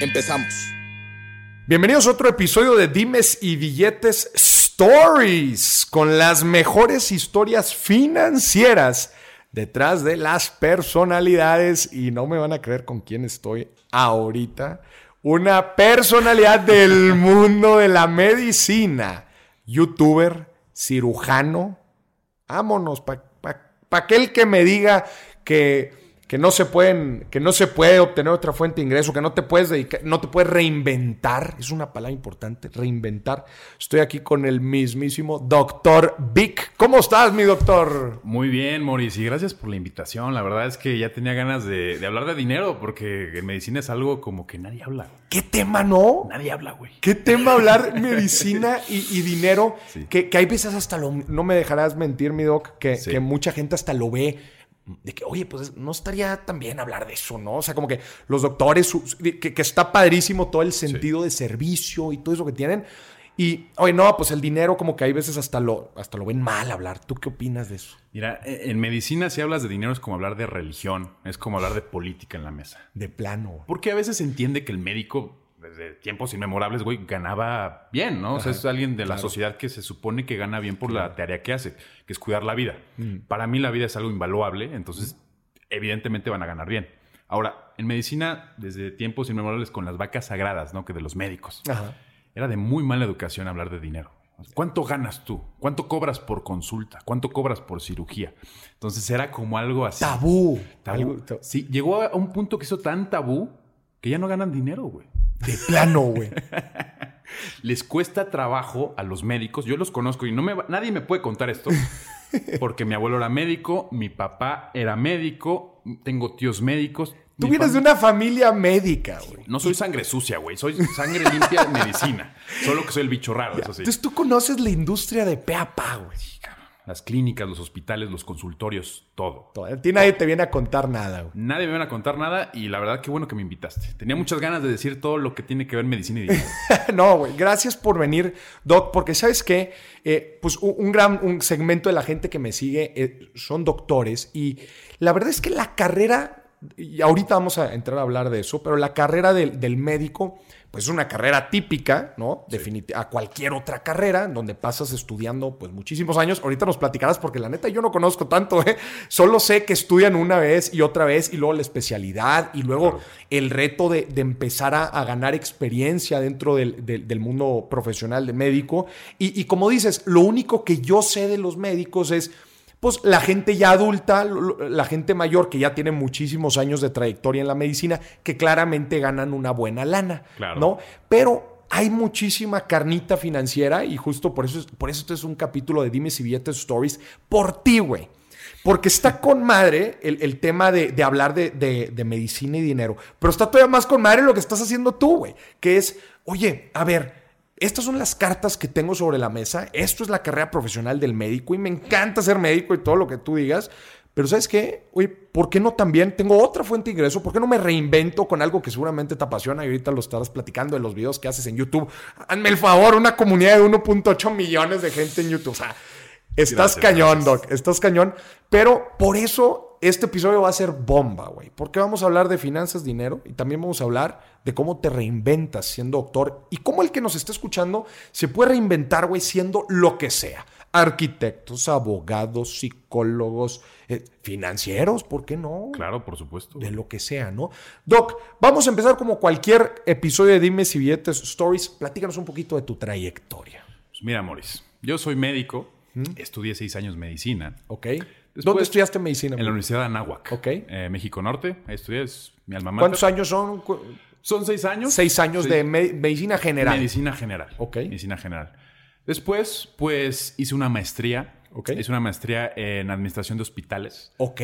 Empezamos. Bienvenidos a otro episodio de Dimes y Billetes Stories, con las mejores historias financieras detrás de las personalidades. Y no me van a creer con quién estoy ahorita. Una personalidad del mundo de la medicina, youtuber, cirujano. Vámonos, para aquel que me diga que que no se pueden, que no se puede obtener otra fuente de ingreso, que no te puedes dedicar, no te puedes reinventar, es una palabra importante, reinventar. Estoy aquí con el mismísimo doctor Vic. ¿Cómo estás, mi doctor? Muy bien, Maurice, y gracias por la invitación. La verdad es que ya tenía ganas de, hablar de dinero, porque en medicina es algo como que nadie habla. ¿Qué tema no? Nadie habla, güey. ¿Qué tema hablar medicina y, dinero? Que, hay veces hasta lo, no me dejarás mentir, mi doc, que, que mucha gente hasta lo ve de que, oye, pues no estaría tan bien hablar de eso, ¿no? O sea, como que los doctores, que, está padrísimo todo el sentido de servicio y todo eso que tienen. Y, oye, no, pues el dinero como que hay veces hasta lo, hasta lo ven mal hablar. ¿Tú qué opinas de eso? Mira, e, en medicina si hablas de dinero es como hablar de religión, es como hablar de política en la mesa. De plano. Porque a veces se entiende que el médico desde tiempos inmemorables, güey, ganaba bien, ¿no? o sea, es alguien de la sociedad que se supone que gana bien por la tarea que hace, que es cuidar la vida. Mm. Para mí la vida es algo invaluable, entonces evidentemente van a ganar bien. Ahora, en medicina, desde tiempos inmemorables con las vacas sagradas, ¿no? Que de los médicos. Era de muy mala educación hablar de dinero. ¿Cuánto ganas tú? ¿Cuánto cobras por consulta? ¿Cuánto cobras por cirugía? Entonces era como algo así. Tabú. Tabú. Sí, llegó a un punto que hizo tan tabú que ya no ganan dinero, güey. De plano, güey. Les cuesta trabajo a los médicos. Yo los conozco y no me nadie me puede contar esto. Porque mi abuelo era médico, mi papá era médico, tengo tíos médicos. Tú vienes de una familia médica, güey. No soy sangre sucia, güey. Soy sangre limpia de medicina. Solo que soy el bicho raro, eso sí. Entonces tú conoces la industria de pe a pa, güey las clínicas, los hospitales, los consultorios, todo. A ti nadie te viene a contar nada. Nadie me viene a contar nada y la verdad qué bueno que me invitaste. Tenía muchas ganas de decir todo lo que tiene que ver medicina y dinero. no, güey, gracias por venir, Doc, porque sabes qué, eh, pues un, gran un segmento de la gente que me sigue eh, son doctores y la verdad es que la carrera, y ahorita vamos a entrar a hablar de eso, pero la carrera del médico pues es una carrera típica, ¿no? a cualquier otra carrera, donde pasas estudiando pues muchísimos años. Ahorita nos platicarás porque la neta yo no conozco tanto, ¿eh? Solo sé que estudian una vez y otra vez y luego la especialidad y luego el reto de, empezar a, ganar experiencia dentro del, mundo profesional de médico. y como dices, lo único que yo sé de los médicos es pues la gente ya adulta, la gente mayor que ya tiene muchísimos años de trayectoria en la medicina, que claramente ganan una buena lana, ¿no? Pero hay muchísima carnita financiera y justo por eso, por eso este es un capítulo de Dime si billetes stories por ti, güey. Porque está con madre el, tema de, hablar de, de, medicina y dinero. Pero está todavía más con madre lo que estás haciendo tú, güey. Que es, oye, a ver, estas son las cartas que tengo sobre la mesa. Esto es la carrera profesional del médico y me encanta ser médico y todo lo que tú digas. Pero ¿sabes qué? Oye, ¿por qué no también tengo otra fuente de ingreso? ¿Por qué no me reinvento con algo que seguramente te apasiona y ahorita lo estarás platicando en los videos que haces en YouTube? Hazme el favor, una comunidad de 1.8 millones de gente en YouTube. O sea, estás cañón, Doc, estás cañón. Pero por eso este episodio va a ser bomba, güey. Porque vamos a hablar de finanzas, dinero y también vamos a hablar de cómo te reinventas siendo doctor y cómo el que nos está escuchando se puede reinventar, güey, siendo lo que sea. Arquitectos, abogados, psicólogos, eh, financieros, ¿por qué no? Claro, por supuesto. De lo que sea, ¿no? Doc, vamos a empezar como cualquier episodio de Dime si billetes, stories. Platícanos un poquito de tu trayectoria. Pues mira, Moris, yo soy médico, estudié seis años medicina. Ok. ¿Dónde estudiaste medicina? En la Universidad de Anáhuac. Ok. Eh, México Norte. Ahí estudié, es mi alma mater. ¿Cuántos años son? Son seis años. Seis años de medicina general. Medicina general. Ok. Medicina general. Después, pues, hice una maestría. Ok. Hice una maestría en administración de hospitales. Ok.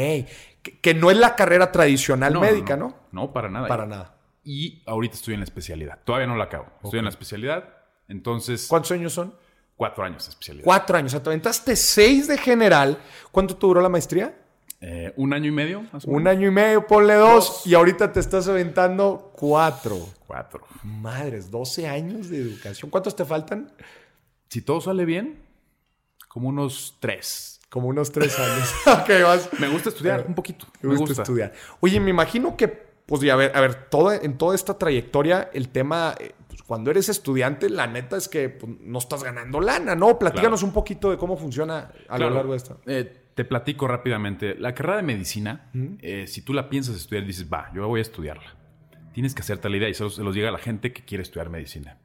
Que, no es la carrera tradicional médica, no, no, para nada. Para nada. y ahorita estoy en la especialidad. Todavía no la acabo. Estoy en la especialidad. Entonces, ¿Cuántos años son? Cuatro años de especialidad. Cuatro años. O sea, te aventaste seis de general. ¿Cuánto te duró la maestría? Eh, un año y medio, más o Un año y medio, ponle dos. Y ahorita te estás aventando cuatro. Cuatro. Madres, 12 años de educación. ¿Cuántos te faltan? Si todo sale bien, como unos tres. Como unos tres años. vas. Me gusta estudiar un poquito. Me gusta, estudiar. Oye, me imagino que, pues, ya, a ver, a ver, toda, en toda esta trayectoria, el tema, eh, pues, cuando eres estudiante, la neta es que pues, no estás ganando lana, ¿no? Platícanos Claro. un poquito de cómo funciona a Claro. lo largo de esto. Eh, te platico rápidamente. La carrera de medicina, eh, si tú la piensas estudiar, dices, va, yo voy a estudiarla. Tienes que hacerte la idea y se los, se los llega a la gente que quiere estudiar medicina.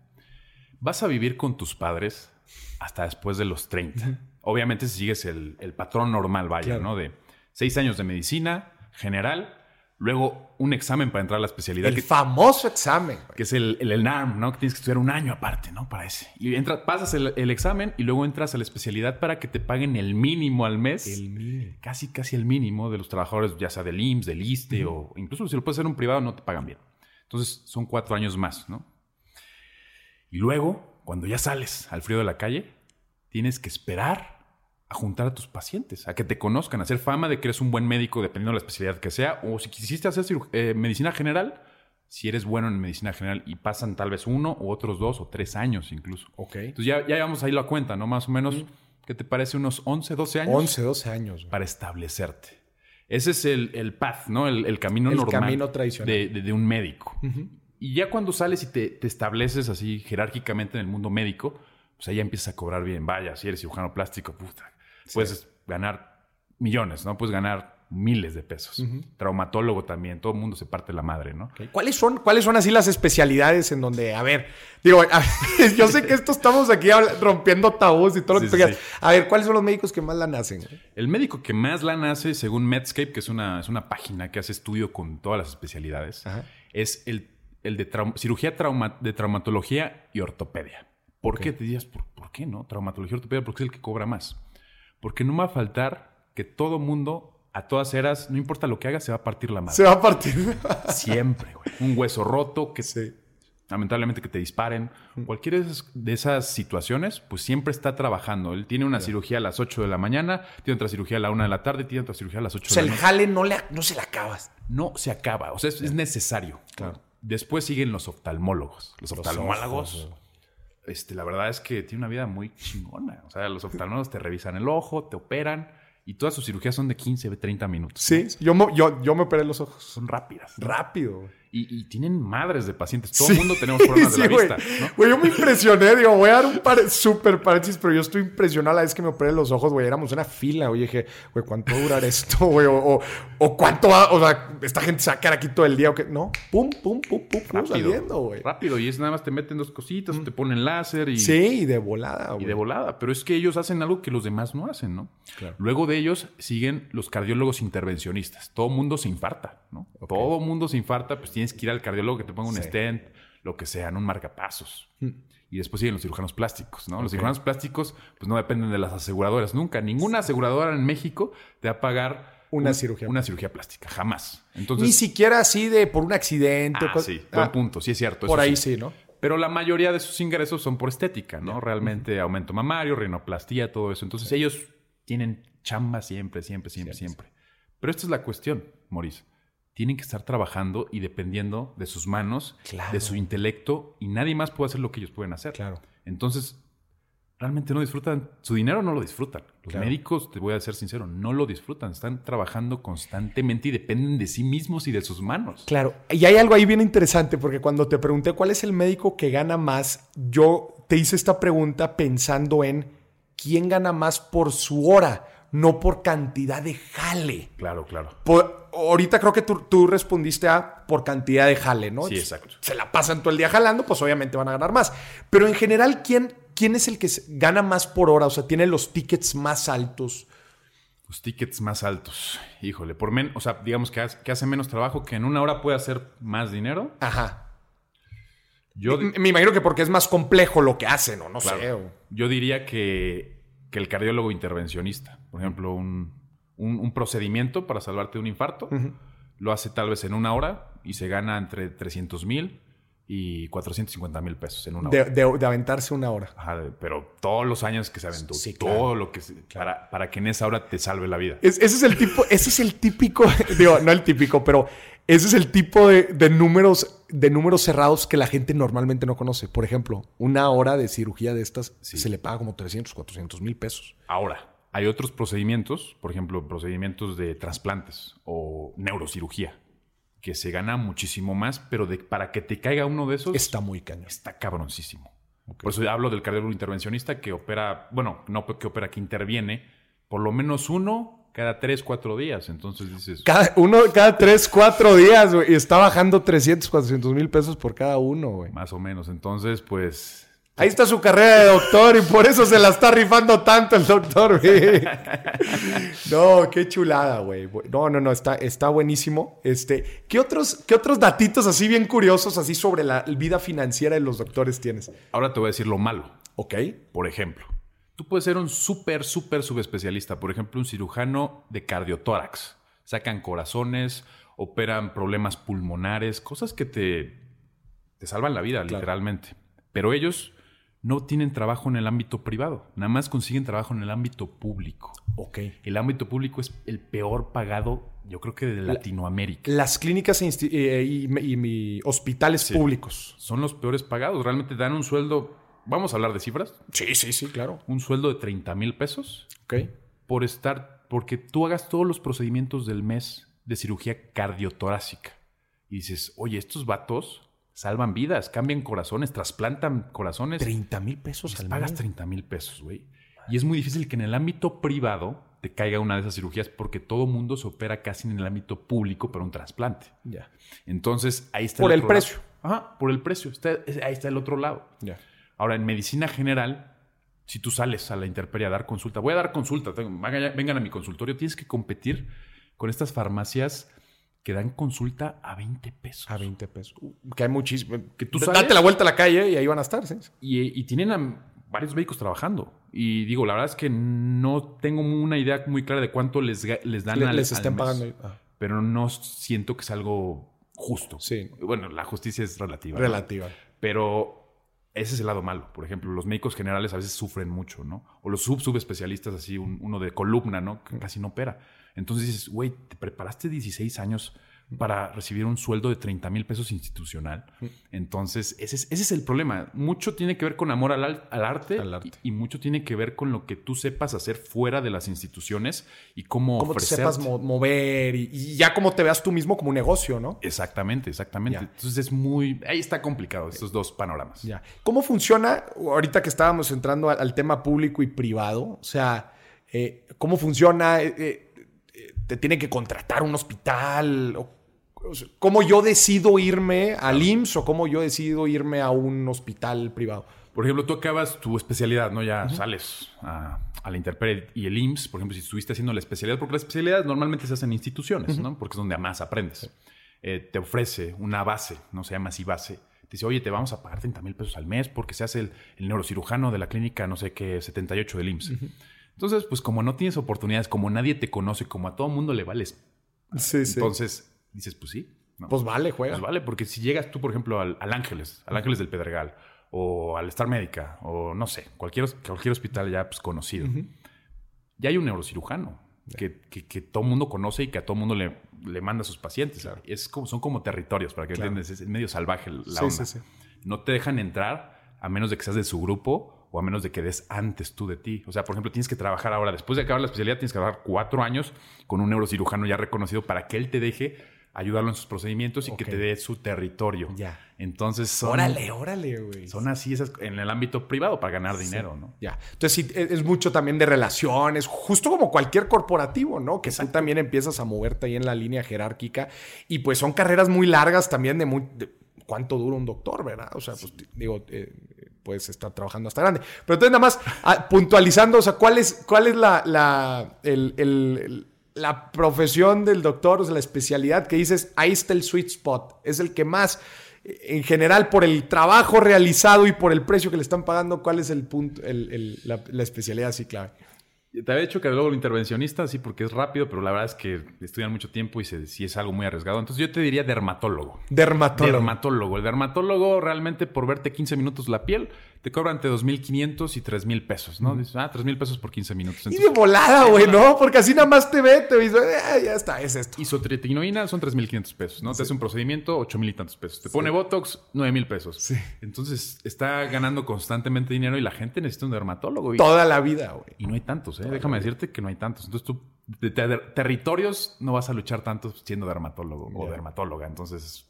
Vas a vivir con tus padres hasta después de los 30. Obviamente si sigues el, el patrón normal, vaya, Claro. ¿no? De seis años de medicina general, luego un examen para entrar a la especialidad. El que- famoso examen. güey. que es el, el ENARM, ¿no? Que tienes que estudiar un año aparte, ¿no? Para ese. Y entras, pasas el, el examen y luego entras a la especialidad para que te paguen el mínimo al mes. Casi, casi el mínimo de los trabajadores, ya sea del IMSS, del ISTE o incluso si lo puedes hacer en un privado, no te pagan bien. Entonces son cuatro años más, ¿no? Y luego, cuando ya sales al frío de la calle, tienes que esperar a juntar a tus pacientes, a que te conozcan, a hacer fama de que eres un buen médico dependiendo de la especialidad que sea, o si quisiste hacer eh, medicina general, si eres bueno en medicina general y pasan tal vez uno u otros dos o tres años incluso. Ok. Entonces ya, ya llevamos ahí la cuenta, ¿no? Más o menos, ¿qué te parece? Unos 11, 12 años 11, 12 años. para establecerte. Ese es el, el path, ¿no? El, el camino El normal camino tradicional. De, de- de un médico. Y ya cuando sales y te, te estableces así jerárquicamente en el mundo médico, pues ahí ya empiezas a cobrar bien. Vaya, si eres cirujano plástico, puta, puedes ganar millones, ¿no? Puedes ganar miles de pesos. Traumatólogo también, todo el mundo se parte la madre, ¿no? ¿Cuáles son, ¿Cuáles son así las especialidades en donde, a ver, digo, a ver, yo sé que esto estamos aquí rompiendo tabús y todo lo que Sí, tú sí. A ver, ¿cuáles son los médicos que más la nacen? El médico que más lana hace, según Medscape, que es una, es una página que hace estudio con todas las especialidades, Ajá. es el, el de cirugía trauma- de traumatología y ortopedia. ¿Por qué te dirías, ¿por, por qué no? Traumatología y ortopedia, porque es el que cobra más. Porque no me va a faltar que todo mundo, a todas eras, no importa lo que haga, se va a partir la madre. Se va a partir. Siempre, güey. Un hueso roto, que sí. lamentablemente que te disparen. Cualquiera de esas, situaciones, pues siempre está trabajando. Él tiene una cirugía a las 8 de la mañana, tiene otra cirugía a la 1 de la tarde, tiene otra cirugía a las 8 O sea, de el la noche. jale no, le, no se la acabas. No se acaba, o sea, es, es necesario. Claro. Después siguen los oftalmólogos. Los oftalmólogos, ojos, este, la verdad es que tiene una vida muy chingona. O sea, los oftalmólogos te revisan el ojo, te operan y todas sus cirugías son de 15, 30 minutos. Sí, yo, me- yo, yo me operé los ojos. Son rápidas. Rápido. Y, y tienen madres de pacientes. Todo Sí. el mundo tenemos problemas Sí, de la güey. vista. ¿no? Güey, yo me impresioné, digo, voy a dar un par, súper paréntesis, pero yo estoy impresionado la vez que me operé los ojos, güey, éramos una fila, güey, dije, güey, ¿cuánto va a durar esto, güey? O, o, o cuánto va, o sea, esta gente se va a quedar aquí todo el día, o qué, no, pum, pum, pum, pum, pum, saliendo, güey. Rápido. Y es nada más te meten dos cositas, te ponen láser y, Sí, y de volada, y güey. de volada. Pero es que ellos hacen algo que los demás no hacen, ¿no? Claro. Luego de ellos siguen los cardiólogos intervencionistas. Todo mundo se infarta, ¿no? Todo mundo se infarta, pues tienes que ir al cardiólogo que te ponga un Sí. stent, lo que sea, ¿no? un marcapasos. Mm. Y después siguen los cirujanos plásticos, ¿no? Los cirujanos plásticos, pues no dependen de las aseguradoras nunca. Ninguna aseguradora en México te va a pagar Una un- cirugía Una cirugía plástica, jamás. Entonces, Ni siquiera así de por un accidente. o ah, sí, ah, buen punto, sí es cierto. Por ahí sí, ¿no? Pero la mayoría de sus ingresos son por estética, ¿no? Realmente aumento mamario, rinoplastía, todo eso. Entonces ellos tienen chamba siempre, siempre, siempre, siempre. Pero esta es la cuestión, Maurice. Tienen que estar trabajando y dependiendo de sus manos, Claro. de su intelecto, y nadie más puede hacer lo que ellos pueden hacer. Claro. Entonces, realmente no disfrutan. Su dinero no lo disfrutan. Los Claro. médicos, te voy a ser sincero, no lo disfrutan. Están trabajando constantemente y dependen de sí mismos y de sus manos. Claro, y hay algo ahí bien interesante, porque cuando te pregunté cuál es el médico que gana más, yo te hice esta pregunta pensando en quién gana más por su hora, no por cantidad de jale. Claro, claro. Por- ahorita creo que tú, tú respondiste a por cantidad de jale, ¿no? Sí, exacto. Se la pasan todo el día jalando, pues obviamente van a ganar más. Pero en general, ¿quién, quién es el que gana más por hora? O sea, tiene los tickets más altos. Los tickets más altos. Híjole, por men o sea, digamos que hace, que hace menos trabajo, que en una hora puede hacer más dinero. Ajá. Yo, Me, me imagino que porque es más complejo lo que hacen, o no claro, sé. o- yo diría que, que el cardiólogo intervencionista, por ejemplo, un, un- un procedimiento para salvarte de un infarto, lo hace tal vez en una hora y se gana entre 300 mil y 450 mil pesos en una hora. De, de, aventarse una hora. Ajá, pero todos los años que se aventó, Sí, todo claro. lo que para, para que en esa hora te salve la vida. Es- ese es el tipo, ese es el típico, digo, no el típico, pero ese es el tipo de, de números, de números cerrados que la gente normalmente no conoce. Por ejemplo, una hora de cirugía de estas Sí. se le paga como 300, 400 mil pesos. Ahora, hay otros procedimientos, por ejemplo, procedimientos de trasplantes o neurocirugía, que se gana muchísimo más, pero de- para que te caiga uno de esos Está muy cañón. está cabroncísimo. Por eso hablo del cardiólogo intervencionista que opera, bueno, no que opera, que interviene por lo menos uno cada tres, cuatro días. Entonces dices, Cada, uno cada 3, 4 días, güey, y está bajando 300, 400 mil pesos por cada uno, güey. más o menos. Entonces, pues, Ahí está su carrera de doctor y por eso se la está rifando tanto el doctor, güey. No, qué chulada, güey. No, no, no, está, está buenísimo. Este, ¿qué otros, ¿Qué otros datitos así bien curiosos así sobre la vida financiera de los doctores tienes? ahora te voy a decir lo malo. Ok. Por ejemplo, tú puedes ser un súper, súper subespecialista. Por ejemplo, un cirujano de cardiotórax. Sacan corazones, operan problemas pulmonares, cosas que te, te salvan la vida, literalmente. Pero ellos no tienen trabajo en el ámbito privado, nada más consiguen trabajo en el ámbito público. Ok. El ámbito público es el peor pagado, yo creo que de Latinoamérica. Las clínicas e eh, y, y- y hospitales Sí. públicos. Son los peores pagados. Realmente dan un sueldo, vamos a hablar de cifras, Sí, sí, sí, claro. un sueldo de 30 mil pesos Ok. por estar, porque tú hagas todos los procedimientos del mes de cirugía cardiotorácica. Y dices, oye, estos vatos salvan vidas, cambian corazones, trasplantan corazones. 30 mil pesos al pagas mes. 30 mil pesos, güey. Y es muy difícil que en el ámbito privado te caiga una de esas cirugías porque todo mundo se opera casi en el ámbito público para un trasplante. Ya. Entonces, ahí está Por el lado. precio. Ajá, por el precio. Está- ahí está el otro lado. Ya. Ahora, en medicina general, si tú sales a la intemperie a dar consulta, voy a dar consulta, vengan a mi consultorio, tienes que competir con estas farmacias que dan consulta a 20 pesos. A 20 pesos. Que hay muchísimo. Que tú Date la vuelta a la calle y ahí van a estar, ¿sí? Y, y tienen a varios médicos trabajando. Y digo, la verdad es que no tengo una idea muy clara de cuánto les, les dan Le- al- les al estén mes, pagando. Ah, Pero no siento que es algo justo. Sí. Bueno, la justicia es relativa. ¿no? relativa. Pero ese es el lado malo. Por ejemplo, los médicos generales a veces sufren mucho, ¿no? O los sub subespecialistas, así un- uno de columna, ¿no? Que casi no opera. Entonces dices, güey, te preparaste 16 años para recibir un sueldo de 30 mil pesos institucional. Entonces, ese es, ese es el problema. Mucho tiene que ver con amor al, arte, Al arte. Y, y mucho tiene que ver con lo que tú sepas hacer fuera de las instituciones y cómo, Cómo te sepas mo- mover y, y ya cómo te veas tú mismo como un negocio, ¿no? Exactamente, exactamente. Ya. Entonces es muy... Ahí está complicado estos dos panoramas. Ya. ¿Cómo funciona, ahorita que estábamos entrando al, al tema público y privado? O sea, eh, ¿cómo funciona? Eh, eh, ¿Te tiene que contratar un hospital? O- ¿Cómo yo decido irme al IMSS o cómo yo decido irme a un hospital privado? Por ejemplo, tú acabas tu especialidad, ¿no? Ya sales a, a la Interpred y el IMSS, por ejemplo, si estuviste haciendo la especialidad, porque las especialidades normalmente se hacen en instituciones, ¿no? Porque es donde más aprendes. Eh, te ofrece una base, no se llama así base. Te dice, oye, te vamos a pagar 30 mil pesos al mes porque se hace el, el neurocirujano de la clínica, no sé qué, 78 del IMSS. Entonces, pues como no tienes oportunidades, como nadie te conoce, como a todo mundo le vales, Sí, sí. Dices, pues sí. ¿no? pues vale, juega. Pues vale, porque si llegas tú, por ejemplo, al, al Ángeles, al Ángeles del Pedregal, o al Star Médica, o no sé, cualquier, cualquier hospital ya pues, conocido, ya hay un neurocirujano que, que, que todo el mundo conoce y que a todo el mundo le, le manda a sus pacientes. Es como, son como territorios, para que Claro. entiendas, es medio salvaje la Sí, onda. sí, sí. No te dejan entrar a menos de que seas de su grupo o a menos de que des antes tú de ti. O sea, por ejemplo, tienes que trabajar ahora, después de acabar la especialidad, tienes que trabajar cuatro años con un neurocirujano ya reconocido para que él te deje ayudarlo en sus procedimientos y que te dé su territorio. Ya. Entonces son, Órale, órale, güey. son así esas en el ámbito privado para ganar dinero, ¿no? Ya. Entonces, sí, es es mucho también de relaciones, justo como cualquier corporativo, ¿no? Que tú también empiezas a moverte ahí en la línea jerárquica. Y pues son carreras muy largas también de, muy, de cuánto dura un doctor, ¿verdad? O sea, pues t- digo, eh, puedes estar trabajando hasta grande. Pero entonces, nada más ah, puntualizando, o sea, ¿cuál es, cuál es la, la, el- el- el- la profesión del doctor, o sea, la especialidad que dices, ahí está el sweet spot? Es el que más en general, por el trabajo realizado y por el precio que le están pagando, ¿cuál es el punto, el- el- la, la especialidad así clave? te había dicho que luego el intervencionista, sí, porque es rápido, pero la verdad es que estudian mucho tiempo y se, sí es algo muy arriesgado. Entonces yo te diría dermatólogo. Dermatólogo. Dermatólogo. El dermatólogo realmente por verte 15 minutos la piel te cobra entre 2.500 y 3.000 pesos, ¿no? Dices, ah, 3.000 pesos por 15 minutos. y de volada, güey, ¿no? Porque así nada más te ve, te dice, eh, ya está, es esto. Isotretinoína son 3.500 pesos, ¿no? Te hace un procedimiento, 8.000 y tantos pesos. Te pone Botox, 9.000 pesos. Sí. Entonces está ganando constantemente dinero y la gente necesita un dermatólogo. Toda la vida, güey. Y no hay tantos, ¿eh? Déjame decirte que no hay tantos. Entonces tú, de, territorios, no vas a luchar tanto siendo dermatólogo o dermatóloga. Entonces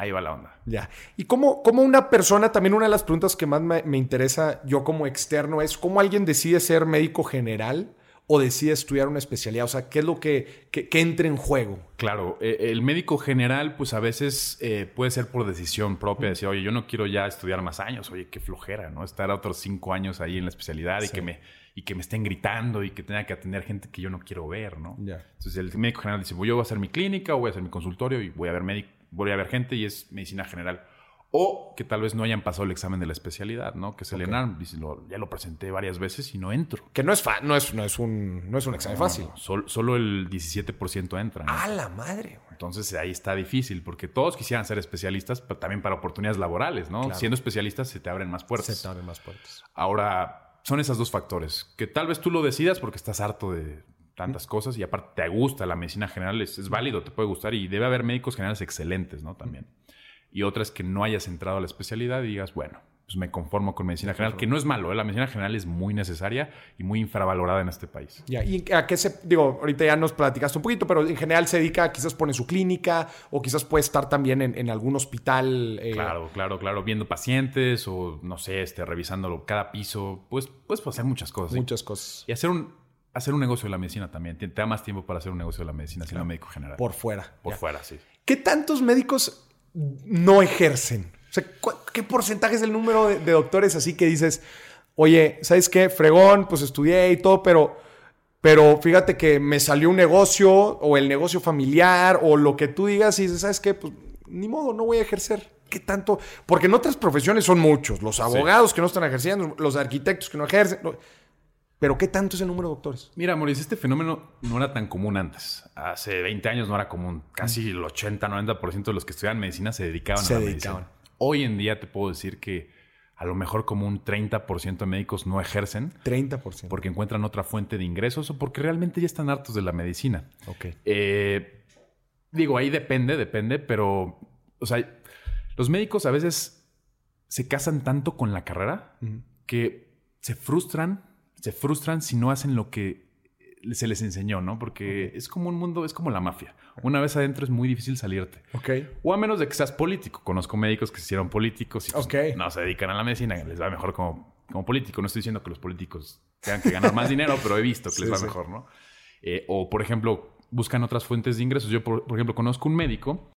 Ahí va la onda. Ya. Y como, como una persona, también una de las preguntas que más me, interesa yo como externo es cómo alguien decide ser médico general o decide estudiar una especialidad? O sea, ¿qué es lo que, que, entra en juego? Claro, eh, el médico general, pues a veces eh, puede ser por decisión propia, decir, oye, yo no quiero ya estudiar más años, oye, qué flojera, ¿no? Estar otros cinco años ahí en la especialidad y, que me, y que me estén gritando y que tenga que atender gente que yo no quiero ver, ¿no? Entonces el médico general dice, voy yo voy a hacer mi clínica o voy a hacer mi consultorio y voy a ver médico voy a ver gente y es medicina general. O que tal vez no hayan pasado el examen de la especialidad, ¿no? Que es el ENARM. ya lo presenté varias veces y no entro. Que no es, no es, no es, un, no es un examen fácil. solo, el 17% entra. ¡A la madre! Entonces ahí está difícil porque todos quisieran ser especialistas, pero también para oportunidades laborales, ¿no? Siendo especialistas se te abren más puertas. Se te abren más puertas. Ahora, son esos dos factores. Que tal vez tú lo decidas porque estás harto de tantas cosas y aparte te gusta la medicina general, es, válido, te puede gustar y debe haber médicos generales excelentes, ¿no? También. Y otras que no hayas entrado a la especialidad y digas, bueno, pues me conformo con medicina general, que no es malo, ¿eh? la medicina general es muy necesaria y muy infravalorada en este país. Ya, ¿y a qué se, digo, ahorita ya nos platicaste un poquito, pero en general se dedica, quizás pone su clínica o quizás puede estar también en, algún hospital. Eh? Claro, claro, claro, viendo pacientes o no sé, este, revisándolo cada piso, pues puedes hacer muchas cosas. Muchas cosas. Y hacer un, hacer un negocio de la medicina también. Te, da más tiempo para hacer un negocio de la medicina siendo médico general. Por fuera. Por fuera, sí. ¿Qué tantos médicos no ejercen? O sea, ¿qué porcentaje es el número de, doctores así que dices, oye, ¿sabes qué? Fregón, pues estudié y todo, pero, pero fíjate que me salió un negocio o el negocio familiar o lo que tú digas y dices, ¿sabes qué? Pues ni modo, no voy a ejercer. ¿Qué tanto? Porque en otras profesiones son muchos. Los abogados que no están ejerciendo, los arquitectos que no ejercen. Pero ¿qué tanto es el número de doctores? Mira, Mauricio, este fenómeno no era tan común antes. Hace 20 años no era común. Casi el 80-90% de los que estudiaban medicina se dedicaban a la medicina. Hoy en día te puedo decir que a lo mejor como un 30% de médicos no ejercen. 30%. Porque encuentran otra fuente de ingresos o porque realmente ya están hartos de la medicina. Ok. Eh, digo, ahí depende, depende, pero, o sea, los médicos a veces se casan tanto con la carrera que se frustran se frustran si no hacen lo que se les enseñó, ¿no? Porque es como un mundo, es como la mafia. Una vez adentro es muy difícil salirte. Ok. O a menos de que seas político. Conozco médicos que se hicieron políticos y pues, no se dedican a la medicina, les va mejor como, como político. No estoy diciendo que los políticos tengan que ganar más dinero, pero he visto que les va mejor, ¿no? Eh, o, por ejemplo, buscan otras fuentes de ingresos. Yo, por, ejemplo, conozco un médico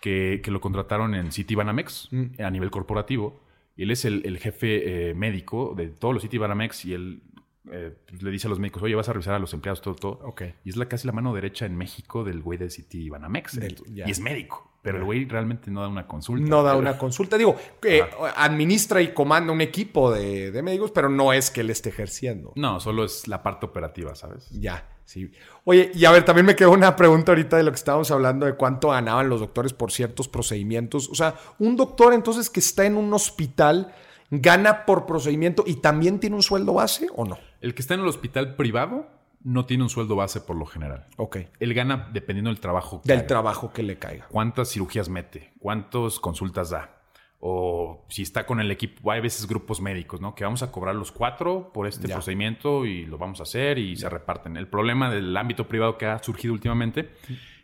que, lo contrataron en Citibanamex mm. a nivel corporativo. Y él es el, jefe eh, médico de todos los Citibanamex y él eh, pues, le dice a los médicos, oye, vas a revisar a los empleados, todo, todo. Okay. Y es la, casi la mano derecha en México del güey de City Banamex. y es médico. Pero el güey realmente no da una consulta. No da una consulta. Digo, que administra y comanda un equipo de, de, médicos, pero no es que él esté ejerciendo. No, solo es la parte operativa, ¿sabes? Ya, sí. Oye, y a ver, también me quedó una pregunta ahorita de lo que estábamos hablando de cuánto ganaban los doctores por ciertos procedimientos. O sea, un doctor entonces que está en un hospital gana por procedimiento y también tiene un sueldo base o no? El que está en el hospital privado no tiene un sueldo base por lo general. Ok. Él gana dependiendo del trabajo. Que del trabajo que le caiga. ¿Cuántas cirugías mete? ¿Cuántas consultas da? O si está con el equipo, hay veces grupos médicos, ¿no? Que vamos a cobrar los cuatro por este procedimiento y lo vamos a hacer y se reparten. El problema del ámbito privado que ha surgido últimamente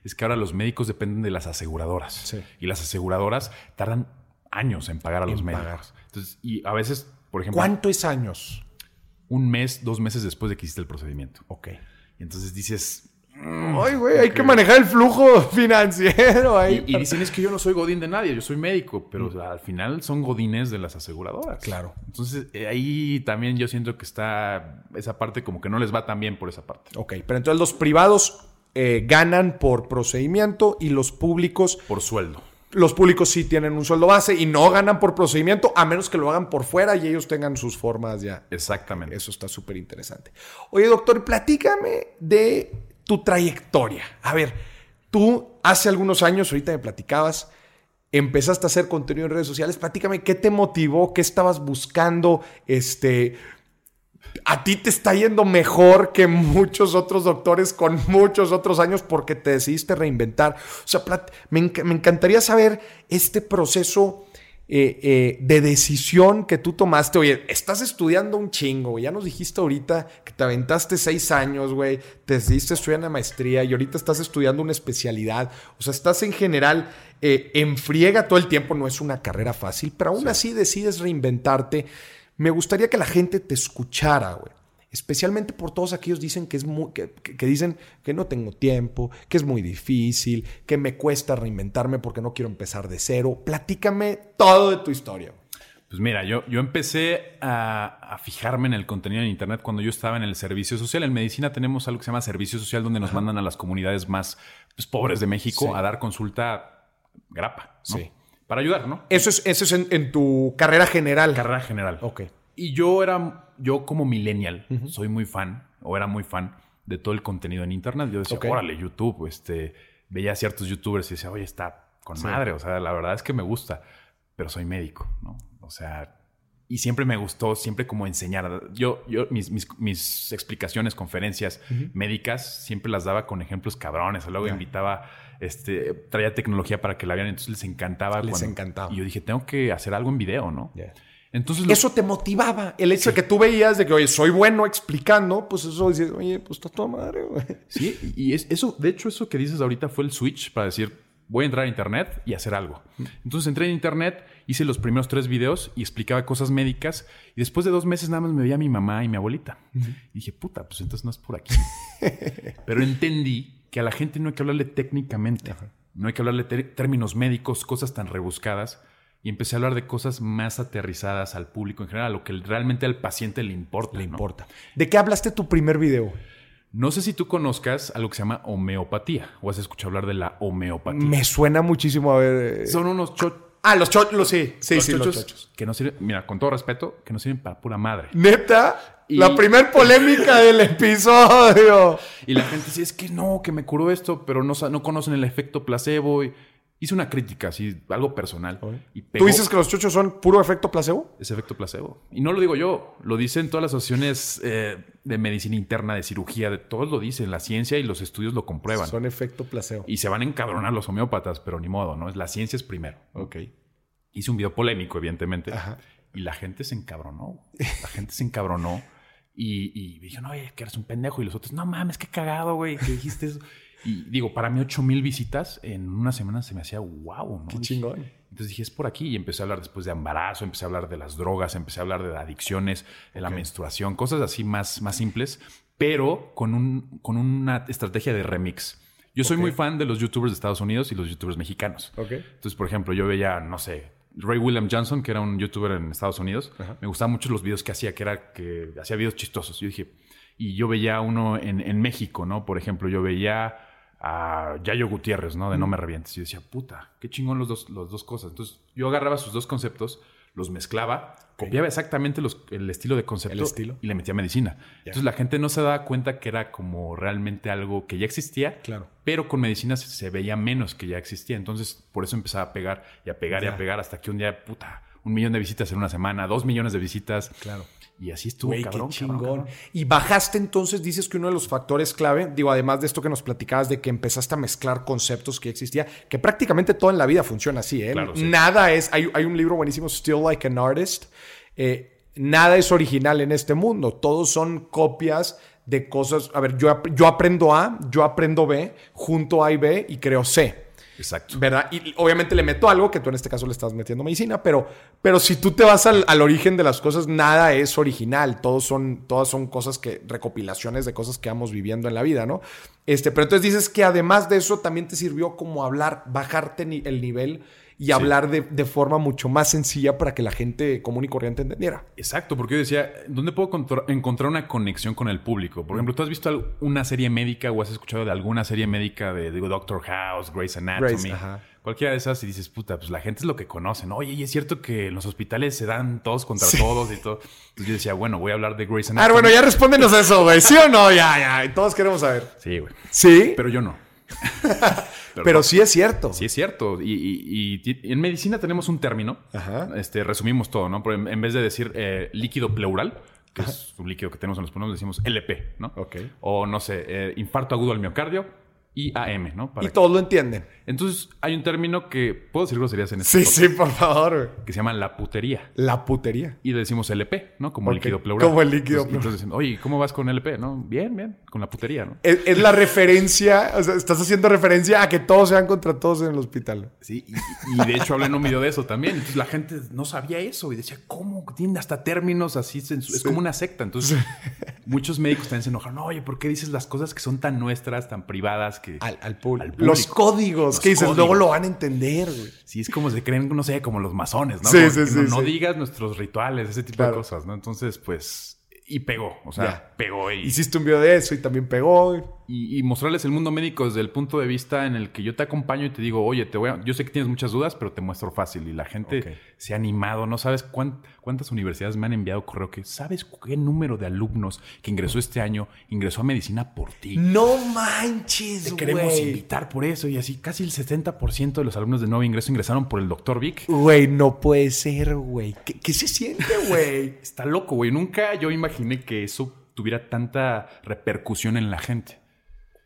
es que ahora los médicos dependen de las aseguradoras. Y las aseguradoras tardan años en pagar a los médicos. Entonces, y a veces, por ejemplo. ¿Cuánto es años? Un mes, dos meses después de que hiciste el procedimiento. Ok. Y entonces dices... Mm, Ay, güey, hay que manejar el flujo financiero ahí. Y, dicen, es que yo no soy godín de nadie, yo soy médico, pero mm. al final son godines de las aseguradoras. Claro. Entonces, eh, ahí también yo siento que está esa parte como que no les va tan bien por esa parte. Ok, pero entonces los privados eh, ganan por procedimiento y los públicos... Por sueldo. Los públicos sí tienen un sueldo base y no ganan por procedimiento, a menos que lo hagan por fuera y ellos tengan sus formas ya. Exactamente. Eso está súper interesante. Oye, doctor, platícame de tu trayectoria. A ver, tú hace algunos años, ahorita me platicabas, empezaste a hacer contenido en redes sociales. Platícame qué te motivó, qué estabas buscando, este, a ti te está yendo mejor que muchos otros doctores con muchos otros años porque te decidiste reinventar. O sea, me, encantaría saber este proceso eh, eh, de decisión que tú tomaste. Oye, estás estudiando un chingo, Ya nos dijiste ahorita que te aventaste seis años, güey. Te decidiste estudiar una maestría y ahorita estás estudiando una especialidad. O sea, estás en general eh, en friega todo el tiempo. No es una carrera fácil, pero aún así decides reinventarte. Me gustaría que la gente te escuchara, güey. Especialmente por todos aquellos dicen que, es muy, que, dicen que no tengo tiempo, que es muy difícil, que me cuesta reinventarme porque no quiero empezar de cero. Platícame todo de tu historia. Pues mira, yo, yo empecé a, fijarme en el contenido en Internet cuando yo estaba en el servicio social. En medicina tenemos algo que se llama servicio social, donde nos mandan a las comunidades más pues, pobres de México a dar consulta grapa. Sí. Para ayudar, ¿no? Eso es, eso es en, tu carrera general. Carrera general. Ok. Y yo era, yo como millennial, soy muy fan, o era muy fan de todo el contenido en internet. Yo decía, órale, YouTube, este, veía a ciertos youtubers y decía, oye, está con madre, o sea, la verdad es que me gusta, pero soy médico, ¿no? O sea, y siempre me gustó, siempre como enseñar. Yo, yo mis, mis, explicaciones, conferencias médicas, siempre las daba con ejemplos cabrones. O luego invitaba este, traía tecnología para que la vean, entonces les encantaba. Les encantaba. Y yo dije, tengo que hacer algo en video, ¿no? Entonces Eso te motivaba. El hecho de que tú veías de que, oye, soy bueno explicando, pues eso dices, oye, pues está toda madre, güey. Sí, y es, eso, de hecho, eso que dices ahorita fue el switch para decir, voy a entrar a internet y hacer algo. Entonces entré en internet, hice los primeros tres videos y explicaba cosas médicas. Y después de dos meses nada más me veía mi mamá y mi abuelita. Y dije, puta, pues entonces no es por aquí. Pero entendí que a la gente no hay que hablarle técnicamente, no hay que hablarle términos médicos, cosas tan rebuscadas. Y empecé a hablar de cosas más aterrizadas al público en general, a lo que realmente al paciente le importa. Le importa. ¿De qué hablaste tu primer video? No sé si tú conozcas algo que se llama homeopatía o has escuchado hablar de la homeopatía. Me suena muchísimo a ver. Eh, Son unos chochos. Ah, los chochos, sí. Sí, sí, los chochos. Que no sirven, mira, con todo respeto, que no sirven para pura madre. Neta. La primer polémica del episodio. Y la gente dice, es que no, que me curó esto, pero no, no conocen el efecto placebo. Y hice una crítica, así, algo personal. ¿Tú dices que los chuchos son puro efecto placebo? Es efecto placebo. Y no lo digo yo, lo dicen todas las asociaciones eh, de medicina interna, de cirugía, de todos lo dicen, la ciencia y los estudios lo comprueban. Son efecto placebo. Y se van a encabronar los homeópatas, pero ni modo, ¿no? La ciencia es primero. Ok. Hice un video polémico, evidentemente. Y la gente se encabronó. La gente se encabronó. Y, y dije, no, oye, que eres un pendejo. Y los otros, no mames, qué cagado, güey, que dijiste eso. Y digo, para mí, 8 mil visitas en una semana se me hacía wow, ¿no? Qué chingón. Entonces dije, es por aquí. Y empecé a hablar después de embarazo, empecé a hablar de las drogas, empecé a hablar de adicciones, de la menstruación, cosas así más, más simples, pero con, un, con una estrategia de remix. Yo soy muy fan de los youtubers de Estados Unidos y los youtubers mexicanos. Okay. Entonces, por ejemplo, yo veía, no sé, Ray William Johnson, que era un youtuber en Estados Unidos, me gustaban mucho los videos que hacía, que era que hacía videos chistosos. Yo dije, y yo veía uno en, México, ¿no? Por ejemplo, yo veía a Yayo Gutiérrez, ¿no? De No Me Revientes. Y yo decía, puta, qué chingón los dos, los dos cosas. Entonces, yo agarraba sus dos conceptos, los mezclaba, copiaba exactamente el estilo de concepto y le metía medicina. Entonces la gente no se daba cuenta que era como realmente algo que ya existía, claro. pero con medicina se, veía menos que ya existía. Entonces por eso empezaba a pegar y a pegar y a pegar hasta que un día, puta, un millón de visitas en una semana, dos millones de visitas. Claro. Y así estuvo, cabrón, chingón. Y bajaste entonces, dices que uno de los factores clave, digo, además de esto que nos platicabas de que empezaste a mezclar conceptos que existía, que prácticamente todo en la vida funciona así, ¿eh? Nada es, hay, hay, un libro buenísimo, Still Like an Artist. Eh, nada es original en este mundo, todos son copias de cosas. A ver, yo, yo aprendo A, yo aprendo B, junto A y B y creo C. Exacto. ¿Verdad? Y obviamente le meto algo, que tú en este caso le estás metiendo medicina, pero, pero si tú te vas al, origen de las cosas, nada es original. Todos son, todas son cosas que, recopilaciones de cosas que vamos viviendo en la vida, ¿no? Este, pero entonces dices que además de eso también te sirvió como hablar, bajarte el nivel y hablar de, forma mucho más sencilla para que la gente común y corriente entendiera. Exacto, porque yo decía, ¿dónde puedo encontrar una conexión con el público? Por ejemplo, ¿tú has visto una serie médica o has escuchado de alguna serie médica de, Doctor House, Grey's Anatomy? Cualquiera de esas y dices, puta, pues la gente es lo que conocen. Oye, y es cierto que en los hospitales se dan todos contra todos y todo. Entonces yo decía, bueno, voy a hablar de Grey's Anatomy. A ver, bueno, ya respóndenos eso, güey. ¿Sí o no? Ya, ya. Todos queremos saber. Sí, güey. ¿Sí? Pero yo no. Pero, sí es cierto. Sí es cierto. Y, en medicina tenemos un término. Ajá. Este, resumimos todo, ¿no? Pero en, vez de decir eh, líquido pleural, que es un líquido que tenemos en los pulmones, decimos LP, ¿no? Ok. O no sé, eh, infarto agudo al miocardio, IAM, ¿no? y todos lo entienden. Entonces, hay un término que puedo decir groserías en este Sí, sí, por favor. Que se llama la putería. La putería. Y le decimos LP, ¿no? Como líquido pleural. Como el líquido entonces, pleural. Entonces, oye, ¿cómo vas con LP? ¿No? Bien, bien, con la putería, ¿no? Es, la referencia, o sea, estás haciendo referencia a que todos sean contra todos en el hospital. Sí, y, de hecho hablé en un video de eso también. Entonces, la gente no sabía eso y decía, ¿cómo? Tienen hasta términos así, es como una secta. Entonces, muchos médicos también se enojaron. Oye, ¿por qué dices las cosas que son tan nuestras, tan privadas que... Al, al, público. Los códigos, que dices, luego lo van a entender, güey. Sí, es como se creen, no sé, como los masones, ¿no? Sí, sí, sí, no, digas nuestros rituales, ese tipo de cosas, ¿no? Entonces, pues. Y pegó, o sea, pegó. Y... Hiciste un video de eso y también pegó y, mostrarles el mundo médico desde el punto de vista en el que yo te acompaño y te digo, oye, te voy yo sé que tienes muchas dudas, pero te muestro fácil. Y la gente se ha animado. No sabes cuántas universidades me han enviado correo que, ¿sabes qué número de alumnos que ingresó este año ingresó a medicina por ti? No manches, Te queremos invitar por eso. Y así casi el 70% de los alumnos de nuevo ingreso ingresaron por el doctor Vic. Güey, no puede ser, güey. ¿Qué, ¿Qué se siente, güey? Está loco, güey. Nunca yo imaginé que eso tuviera tanta repercusión en la gente.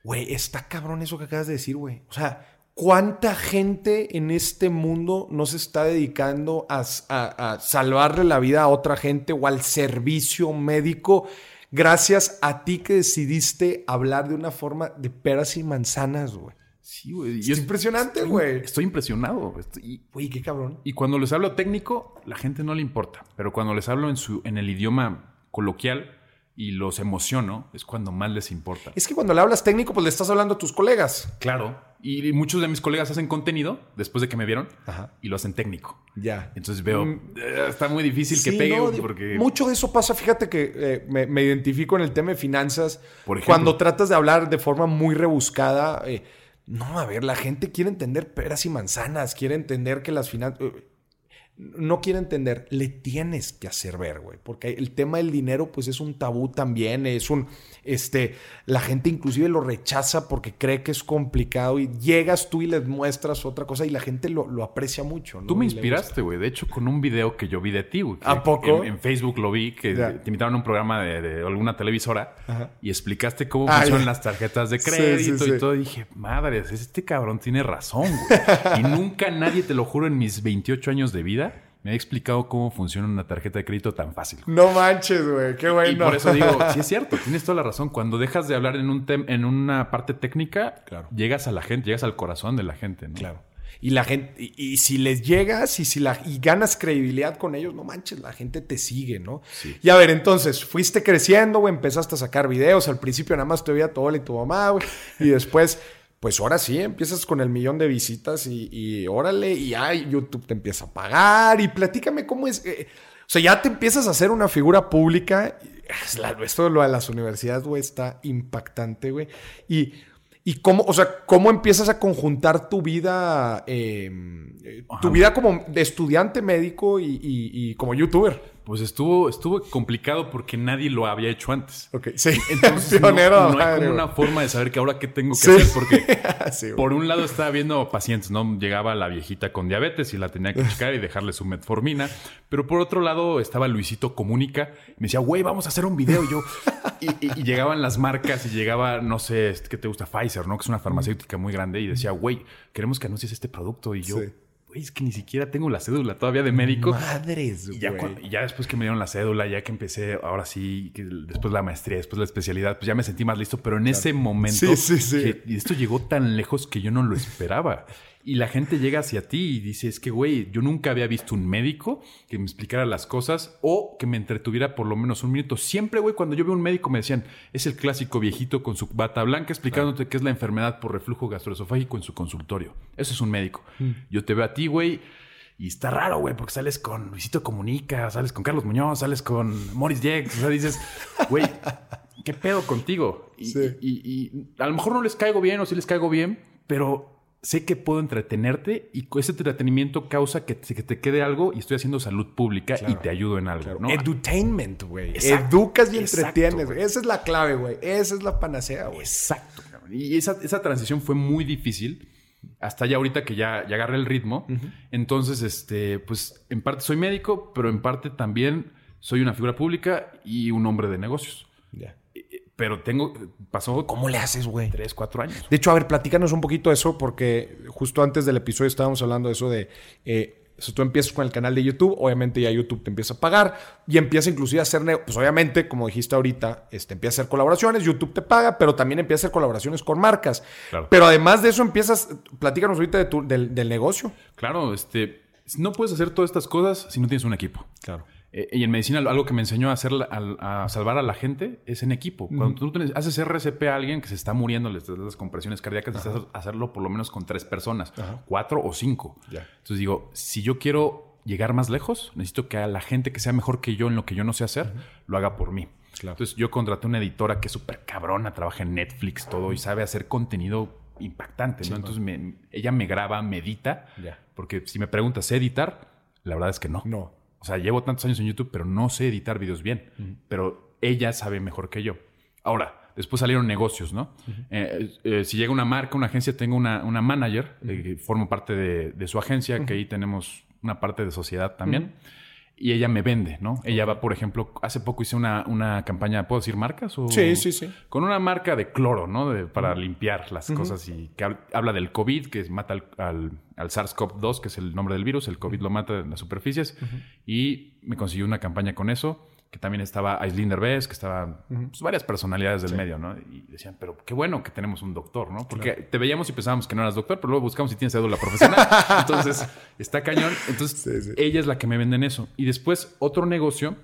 Güey, está cabrón eso que acabas de decir, güey. O sea, ¿cuánta gente en este mundo no se está dedicando a, salvarle la vida a otra gente o al servicio médico? Gracias a ti que decidiste hablar de una forma de peras y manzanas, güey. Sí, güey. Es impresionante, güey. Estoy, impresionado. Güey, qué cabrón. Y cuando les hablo técnico, la gente no le importa. Pero cuando les hablo en, su, en el idioma coloquial, y los emociono, es cuando más les importa. Es que cuando le hablas técnico, pues le estás hablando a tus colegas. Claro. Y muchos de mis colegas hacen contenido después de que me vieron y lo hacen técnico. Ya. Entonces veo, mm. eh, está muy difícil que pegue porque... Mucho de eso pasa, fíjate que eh, me, identifico en el tema de finanzas. Por ejemplo, cuando tratas de hablar de forma muy rebuscada, eh, no, a ver, la gente quiere entender peras y manzanas, quiere entender que las finanzas no quiere entender, le tienes que hacer ver, güey, porque el tema del dinero pues es un tabú también, es un, este, la gente inclusive lo rechaza porque cree que es complicado y llegas tú y les muestras otra cosa y la gente lo, aprecia mucho. ¿no? Tú me inspiraste, güey, de hecho con un video que yo vi de ti, güey. ¿A poco? En, Facebook lo vi, que te invitaron a un programa de, alguna televisora y explicaste cómo funcionan las tarjetas de crédito y todo, y dije, madre, este cabrón tiene razón, güey. y nunca nadie, te lo juro, en mis 28 años de vida, me ha explicado cómo funciona una tarjeta de crédito tan fácil. No manches, güey, qué bueno. Y por eso digo, sí es cierto, tienes toda la razón. Cuando dejas de hablar en, un en una parte técnica, claro. llegas a la gente, llegas al corazón de la gente, ¿no? Claro. Y la gente, y, si les llegas y si la, y ganas credibilidad con ellos, no manches, la gente te sigue, ¿no? Sí. Y a ver, entonces, fuiste creciendo, güey, empezaste a sacar videos. Al principio nada más te veía tu y tu mamá, güey. Y después pues ahora sí, empiezas con el millón de visitas y, órale, y ay, YouTube te empieza a pagar y platícame cómo es. Eh, o sea, ya te empiezas a hacer una figura pública. Esto de lo de las universidades, güey, está impactante, güey. Y, y cómo, o sea, cómo empiezas a conjuntar tu vida, em, tu vida como de estudiante médico y como youtuber. Pues estuvo, estuvo complicado porque nadie lo había hecho antes. Ok, sí. Entonces, Pionero, no, hay como una forma de saber que ahora qué tengo que hacer. Porque por un lado estaba viendo pacientes, ¿no? Llegaba la viejita con diabetes y la tenía que checar y dejarle su metformina. Pero por otro lado estaba Luisito Comunica. Y me decía, güey, vamos a hacer un video. Y yo... Y, llegaban las marcas y llegaba, no sé, ¿qué te gusta? Pfizer, ¿no? Que es una farmacéutica muy grande. Y decía, güey, queremos que anuncies este producto. Y yo güey, es que ni siquiera tengo la cédula todavía de médico. Madres, y ya, y ya después que me dieron la cédula, ya que empecé, ahora sí, que después la maestría, después la especialidad, pues ya me sentí más listo. Pero en ese momento, y esto llegó tan lejos que yo no lo esperaba. Y la gente llega hacia ti y dice, es que, güey, yo nunca había visto un médico que me explicara las cosas o que me entretuviera por lo menos un minuto. Siempre, güey, cuando yo veo un médico me decían, es el clásico viejito con su bata blanca explicándote qué es la enfermedad por reflujo gastroesofágico en su consultorio. Eso es un médico. Mm. Yo te veo a ti, güey, y está raro, güey, porque sales con Luisito Comunica, sales con Carlos Muñoz, sales con Morris Jex. O sea, dices, güey, ¿qué pedo contigo? Y, y, y, a lo mejor no les caigo bien o sí les caigo bien, pero sé que puedo entretenerte y ese entretenimiento causa que, que te quede algo y estoy haciendo salud pública y te ayudo en algo. ¿no? Edutainment, güey. Educas y entretienes. Esa es la clave, güey. Esa es la panacea, güey. Exacto. Y esa, esa transición fue muy difícil hasta ya ahorita que ya, ya agarré el ritmo. Entonces, este, pues en parte soy médico, pero en parte también soy una figura pública y un hombre de negocios. Ya. Pero tengo, pasó... ¿Cómo le haces, güey? Tres, cuatro años. De hecho, a ver, platícanos un poquito eso, porque justo antes del episodio estábamos hablando de eso de... Eh, si tú empiezas con el canal de YouTube, obviamente ya YouTube te empieza a pagar y empieza inclusive a hacer, pues obviamente, como dijiste ahorita, este, empieza a hacer colaboraciones, YouTube te paga, pero también empieza a hacer colaboraciones con marcas. Pero además de eso empiezas, platícanos ahorita de tu, del, del negocio. Claro, este, no puedes hacer todas estas cosas si no tienes un equipo. Claro. Eh, y en medicina algo que me enseñó a, hacer, a, salvar a la gente es en equipo. Cuando tú haces RCP a alguien que se está muriendo, le las compresiones cardíacas, necesitas hacerlo por lo menos con tres personas, cuatro o cinco. Entonces digo, si yo quiero llegar más lejos, necesito que a la gente que sea mejor que yo en lo que yo no sé hacer, lo haga por mí. Entonces yo contraté una editora que es súper cabrona, trabaja en Netflix, todo, y sabe hacer contenido impactante, ¿no? Entonces ella me graba, me edita, porque si me preguntas, editar? La verdad es que no. No. O sea, llevo tantos años en YouTube, pero no sé editar videos bien. Pero ella sabe mejor que yo. Ahora, después salieron negocios, ¿no? Eh, eh, si llega una marca, una agencia, tengo una, una manager, eh, formo parte de, su agencia, que ahí tenemos una parte de sociedad también y ella me vende, ¿no? Ella va, por ejemplo, hace poco hice una, una campaña, ¿puedo decir marcas? O, sí, sí, sí. Con una marca de cloro, ¿no? De, para limpiar las cosas y que habla del COVID, que mata al, al, SARS-CoV-2, que es el nombre del virus, el COVID lo mata en las superficies, y me consiguió una campaña con eso que también estaba Aislinn Derbez, que estaban pues, varias personalidades del medio, ¿no? Y decían, pero qué bueno que tenemos un doctor, ¿no? Porque te veíamos y pensábamos que no eras doctor, pero luego buscamos si tienes cédula profesional. Entonces, está cañón. Entonces, ella es la que me vende en eso. Y después, otro negocio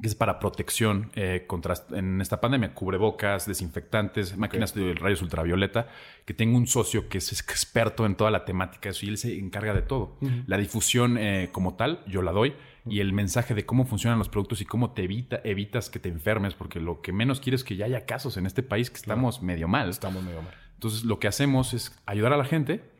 que es para protección eh, contra, en esta pandemia, cubrebocas, desinfectantes, máquinas de rayos ultravioleta, que tengo un socio que es experto en toda la temática eso y él se encarga de todo. La difusión eh, como tal, yo la doy, y el mensaje de cómo funcionan los productos y cómo te evita, evitas que te enfermes, porque lo que menos quiero es que ya haya casos en este país que estamos medio mal. Estamos medio mal. Entonces, lo que hacemos es ayudar a la gente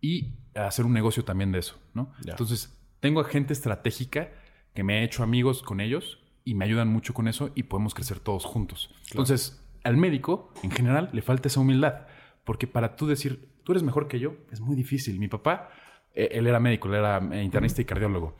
y hacer un negocio también de eso, ¿no? Entonces, tengo gente estratégica que me ha hecho amigos con ellos y me ayudan mucho con eso y podemos crecer todos juntos. Entonces, al médico, en general, le falta esa humildad, porque para tú decir, tú eres mejor que yo, es muy difícil. Mi papá, eh, él era médico, él era internista y cardiólogo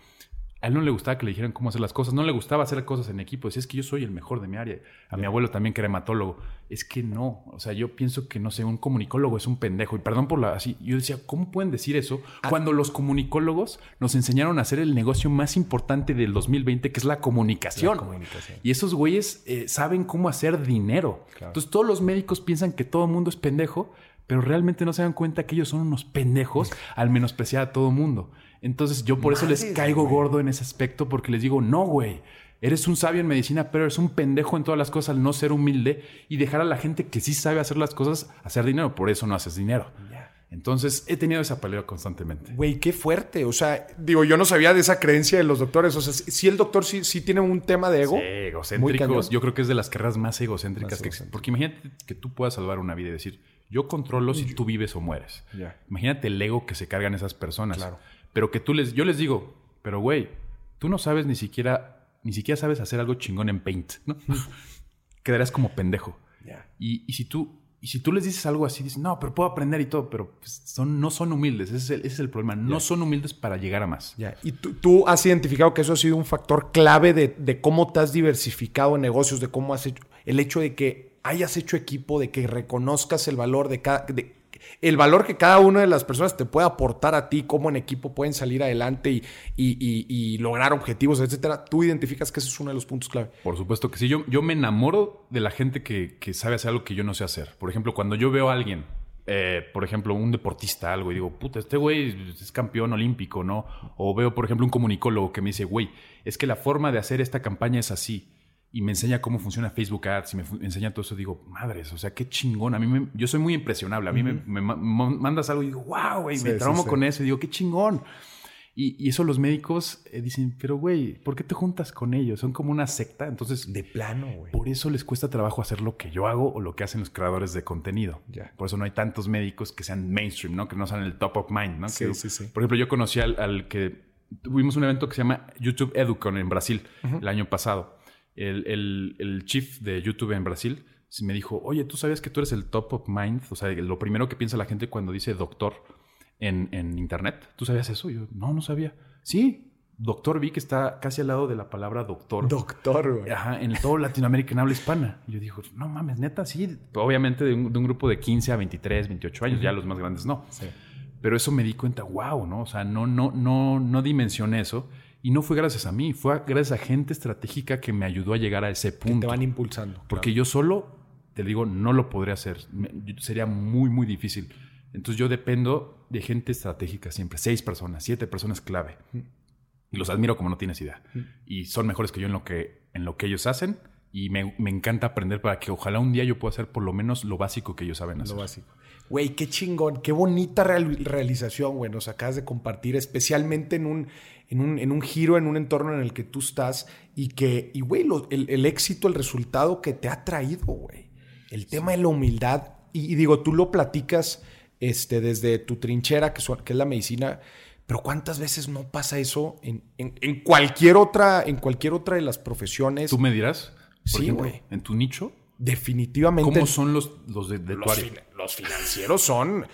a él no le gustaba que le dijeran cómo hacer las cosas, no le gustaba hacer cosas en equipo. Decía, es que yo soy el mejor de mi área. A mi abuelo también, que era hematólogo. Es que no. O sea, yo pienso que, no sé, un comunicólogo es un pendejo. Y perdón por la así. Yo decía, ¿cómo pueden decir eso ah. cuando los comunicólogos nos enseñaron a hacer el negocio más importante del 2020, que es la comunicación? Y esos güeyes eh, saben cómo hacer dinero. Entonces, todos los médicos piensan que todo el mundo es pendejo, pero realmente no se dan cuenta que ellos son unos pendejos al menospreciar a todo el mundo. Entonces yo por eso les caigo gordo en ese aspecto porque les digo, no, güey. Eres un sabio en medicina, pero eres un pendejo en todas las cosas al no ser humilde y dejar a la gente que sí sabe hacer las cosas hacer dinero. Por eso no haces dinero. Entonces he tenido esa pelea constantemente. Güey, qué fuerte. O sea, digo, yo no sabía de esa creencia de los doctores. O sea, si el doctor sí, sí tiene un tema de ego. Sí, egocéntricos. Yo creo que es de las carreras más egocéntricas que existen. Porque imagínate que tú puedas salvar una vida y decir, yo controlo si tú vives o mueres. Imagínate el ego que se cargan esas personas. Claro. Pero que tú les, yo les digo, pero güey, tú no sabes ni siquiera, ni siquiera sabes hacer algo chingón en Paint, ¿no? Quedarás como pendejo. Y, y, si tú, y si tú les dices algo así, dicen, no, pero puedo aprender y todo, pero pues, son, no son humildes, ese es el, ese es el problema, no son humildes para llegar a más. Ya. Y tú, tú, has identificado que eso ha sido un factor clave de, de cómo te has diversificado en negocios, de cómo has hecho, el hecho de que hayas hecho equipo, de que reconozcas el valor de cada, de, el valor que cada una de las personas te puede aportar a ti, cómo en equipo pueden salir adelante y, lograr objetivos, etcétera, tú identificas que ese es uno de los puntos clave. Por supuesto que sí. Yo, me enamoro de la gente que, sabe hacer algo que yo no sé hacer. Por ejemplo, cuando yo veo a alguien, eh, por ejemplo, un deportista, algo, y digo, puta, este güey es campeón olímpico, ¿no? O veo, por ejemplo, un comunicólogo que me dice, güey, es que la forma de hacer esta campaña es así y me enseña cómo funciona Facebook Ads y me enseña todo eso, digo, madres, o sea, qué chingón. A mí yo soy muy impresionable. A mí me, mandas algo y digo, wow, güey, me traumo con eso y digo, qué chingón. Y, eso los médicos eh, dicen, pero güey, ¿por qué te juntas con ellos? Son como una secta. Entonces, de plano, güey. Por eso les cuesta trabajo hacer lo que yo hago o lo que hacen los creadores de contenido. Ya. Por eso no hay tantos médicos que sean mainstream, ¿no? Que no sean el top of mind, ¿no? Sí, sí, sí. Por ejemplo, yo conocí al, que tuvimos un evento que se llama YouTube Educon en Brasil el año pasado. El, el, el chief de YouTube en Brasil me dijo, oye, ¿tú sabías que tú eres el top of mind? O sea, lo primero que piensa la gente cuando dice doctor en, en internet. ¿Tú sabías eso? yo, no, no sabía. Sí, doctor vi que está casi al lado de la palabra doctor. Doctor, güey. Ajá, en todo Latinoamérica en habla hispana. Y yo digo, no mames, neta, sí. Obviamente de un, grupo de 15 a 23, 28 años, ya los más grandes no. Sí. Pero eso me di cuenta, wow, ¿no? O sea, no, no, no, no dimensioné eso. Y no fue gracias a mí, fue gracias a gente estratégica que me ayudó a llegar a ese punto. Que te van impulsando. Porque yo solo te digo, no lo podré hacer. sería muy, muy difícil. Entonces yo dependo de gente estratégica siempre. Seis personas, siete personas clave. Y los admiro como no tienes idea. Y son mejores que yo en lo que, en lo que ellos hacen. Y me, encanta aprender para que ojalá un día yo pueda hacer por lo menos lo básico que ellos saben hacer. Lo básico. Güey, qué chingón, qué bonita realización, güey, nos acabas de compartir, especialmente en un, en un, en un giro, en un entorno en el que tú estás y que, y güey, el, el éxito, el resultado que te ha traído, güey. El tema de la humildad, y, digo, tú lo platicas este, desde tu trinchera, que, que, es la medicina, pero ¿cuántas veces no pasa eso en, en, cualquier otra, en cualquier otra de las profesiones? ¿Tú me dirás? Sí, güey. ¿En tu nicho? Definitivamente. ¿Cómo son los, los de, los, los financieros son,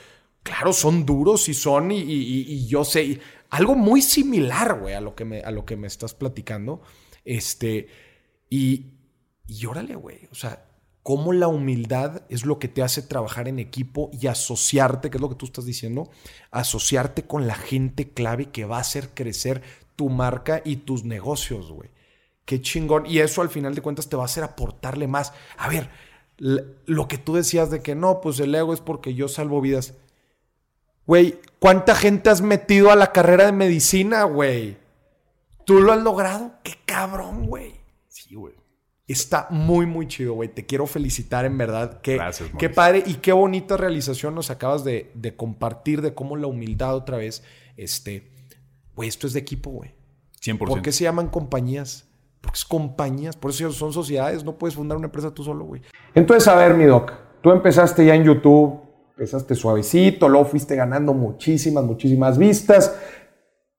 claro, son duros y son, y, y yo sé, algo muy similar, güey, a, lo que me, a lo que me estás platicando. Este, y, y órale, güey, o sea, cómo la humildad es lo que te hace trabajar en equipo y asociarte, que es lo que tú estás diciendo, asociarte con la gente clave que va a hacer crecer tu marca y tus negocios, güey. Qué chingón. Y eso al final de cuentas te va a hacer aportarle más. A ver, lo que tú decías de que no, pues el ego es porque yo salvo vidas. Güey, ¿cuánta gente has metido a la carrera de medicina, güey? ¿Tú lo has logrado? Qué cabrón, güey. Sí, güey. Está muy, muy chido, güey. Te quiero felicitar, en verdad. Qué, Gracias, Qué padre y qué bonita realización nos acabas de, compartir de cómo la humildad otra vez, este, güey, esto es de equipo, güey. 100%. ¿Por qué se llaman compañías? Porque es compañías, por eso son sociedades, no puedes fundar una empresa tú solo, güey. Entonces, a ver, mi doc, tú empezaste ya en YouTube, empezaste suavecito, luego fuiste ganando muchísimas, muchísimas vistas.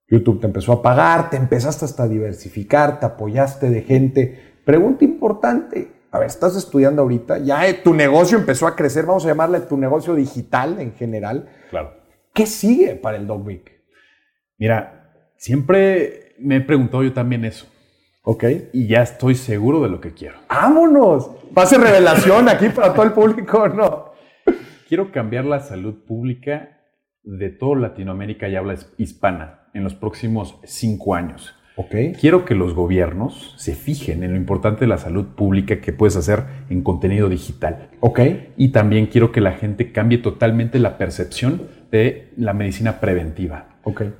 YouTube te empezó a pagar, te empezaste hasta a diversificar, te apoyaste de gente Pregunta importante. A ver, estás estudiando ahorita, ya eh, tu negocio empezó a crecer, vamos a llamarle tu negocio digital en general. Claro. ¿Qué sigue para el Dog Week? Mira, siempre me he preguntado yo también eso. Ok. Y ya estoy seguro de lo que quiero. ¡Vámonos! Pase revelación aquí para todo el público, ¿no? Quiero cambiar la salud pública de toda Latinoamérica y habla hispana en los próximos cinco años. Quiero que los gobiernos se fijen en lo importante de la salud pública que puedes hacer en contenido digital. Y también quiero que la gente cambie totalmente la percepción de la medicina preventiva.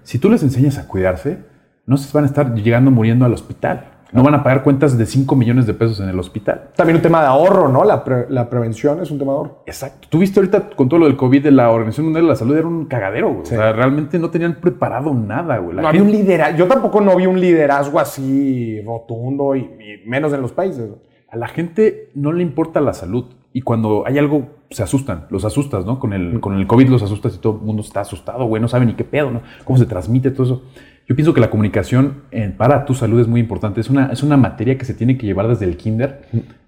Si tú les enseñas a cuidarse, no se van a estar llegando muriendo al hospital. No van a pagar cuentas de 5 millones de pesos en el hospital. También un tema de ahorro, ¿no? La, prevención es un tema de ahorro. Exacto. Tú viste ahorita con todo lo del COVID de la Organización Mundial de la Salud, era un cagadero, güey. O sea, realmente no tenían preparado nada, güey. no había un liderazgo. Yo tampoco no vi un liderazgo así rotundo y, menos en los países. A la gente no le importa la salud. Y cuando hay algo, se asustan, los asustas, ¿no? Con el, con el COVID los asustas y todo el mundo está asustado, güey, no sabe ni qué pedo, ¿no? Cómo se transmite todo eso. Yo pienso que la comunicación eh, para tu salud es muy importante. Es una, es una materia que se tiene que llevar desde el kinder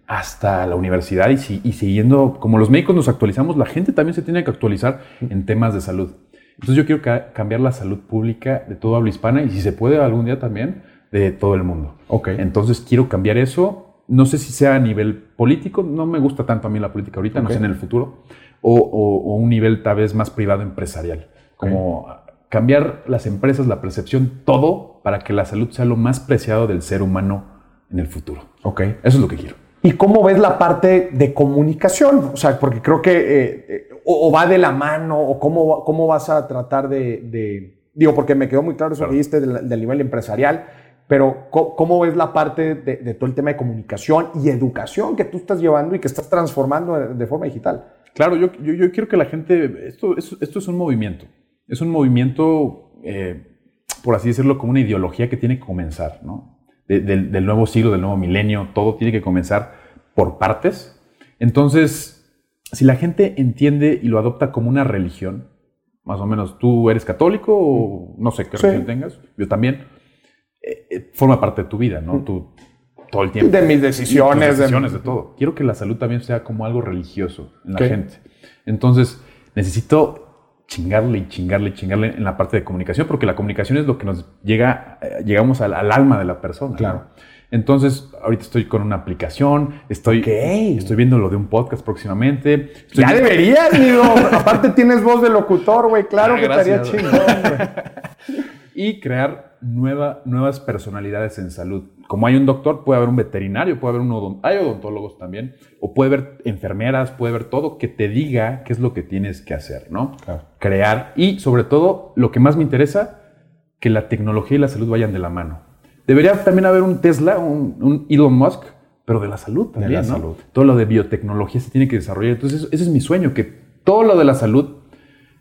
hasta la universidad y, siguiendo, como los médicos nos actualizamos, la gente también se tiene que actualizar en temas de salud. Entonces yo quiero cambiar la salud pública de todo habla hispana y si se puede algún día también de todo el mundo. Ok. Entonces quiero cambiar eso. No sé si sea a nivel político, no me gusta tanto a mí la política ahorita, no sé en el futuro, o, un nivel tal vez más privado empresarial. Como cambiar las empresas, la percepción, todo para que la salud sea lo más preciado del ser humano en el futuro. Ok. Eso es lo que quiero. ¿Y cómo ves la parte de comunicación? O sea, porque creo que eh, eh, o, va de la mano, o cómo, cómo vas a tratar de, Digo, porque me quedó muy claro eso que dijiste del, nivel empresarial, pero ¿cómo, ves la parte de, todo el tema de comunicación y educación que tú estás llevando y que estás transformando de, forma digital? Claro, yo, yo, quiero que la gente... Esto, esto, esto es un movimiento. Es un movimiento eh, por así decirlo, como una ideología que tiene que comenzar, ¿no? del nuevo siglo, del nuevo milenio, todo tiene que comenzar por partes. Entonces, si la gente entiende y lo adopta como una religión, más o menos, tú eres católico o no sé qué religión tengas, yo también, eh, eh, forma parte de tu vida, ¿no? Tú, todo el tiempo. De mis decisiones. De decisiones, de... todo. Quiero que la salud también sea como algo religioso en la gente. Entonces, necesito chingarle y chingarle y chingarle en la parte de comunicación, porque la comunicación es lo que nos llega, eh, llegamos al, alma de la persona. Claro. Entonces, ahorita estoy con una aplicación, estoy, estoy viendo lo de un podcast próximamente. ya deberías, amigo. Aparte tienes voz de locutor, güey. Claro ah, que estaría chingón, güey. y crear nueva, nuevas personalidades en salud. Como hay un doctor, puede haber un veterinario, puede haber un odontólogo, hay odontólogos también, o puede haber enfermeras, puede haber todo que te diga qué es lo que tienes que hacer, ¿no? Crear y sobre todo, lo que más me interesa, que la tecnología y la salud vayan de la mano. Debería también haber un Tesla, un, Elon Musk, pero de la salud también, de la Salud. Todo lo de biotecnología se tiene que desarrollar. Entonces, ese es mi sueño, que todo lo de la salud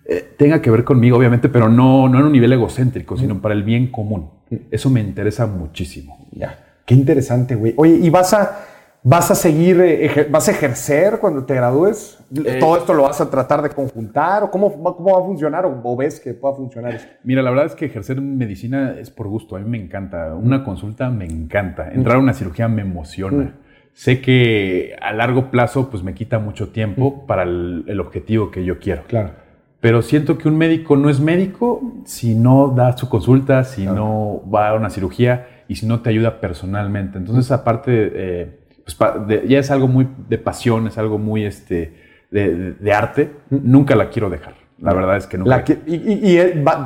eh, tenga que ver conmigo, obviamente, pero no, no en un nivel egocéntrico, sino para el bien común. Eso me interesa muchísimo. Ya. Qué interesante, güey. Oye, ¿y vas a, vas a seguir, eh, vas a ejercer cuando te gradúes? Eh, ¿Todo esto lo vas a tratar de conjuntar? ¿O cómo, cómo va a funcionar? ¿O, ves que pueda funcionar eso? Mira, la verdad es que ejercer medicina es por gusto. A mí me encanta. Una consulta me encanta. Entrar a una cirugía me emociona. Sé que a largo plazo pues me quita mucho tiempo para el, el objetivo que yo quiero. Claro pero siento que un médico no es médico si no da su consulta, si no va a una cirugía y si no te ayuda personalmente. Entonces, aparte, eh, pues, ya es algo muy de pasión, es algo muy este, de, arte. Nunca la quiero dejar. La verdad es que nunca. y,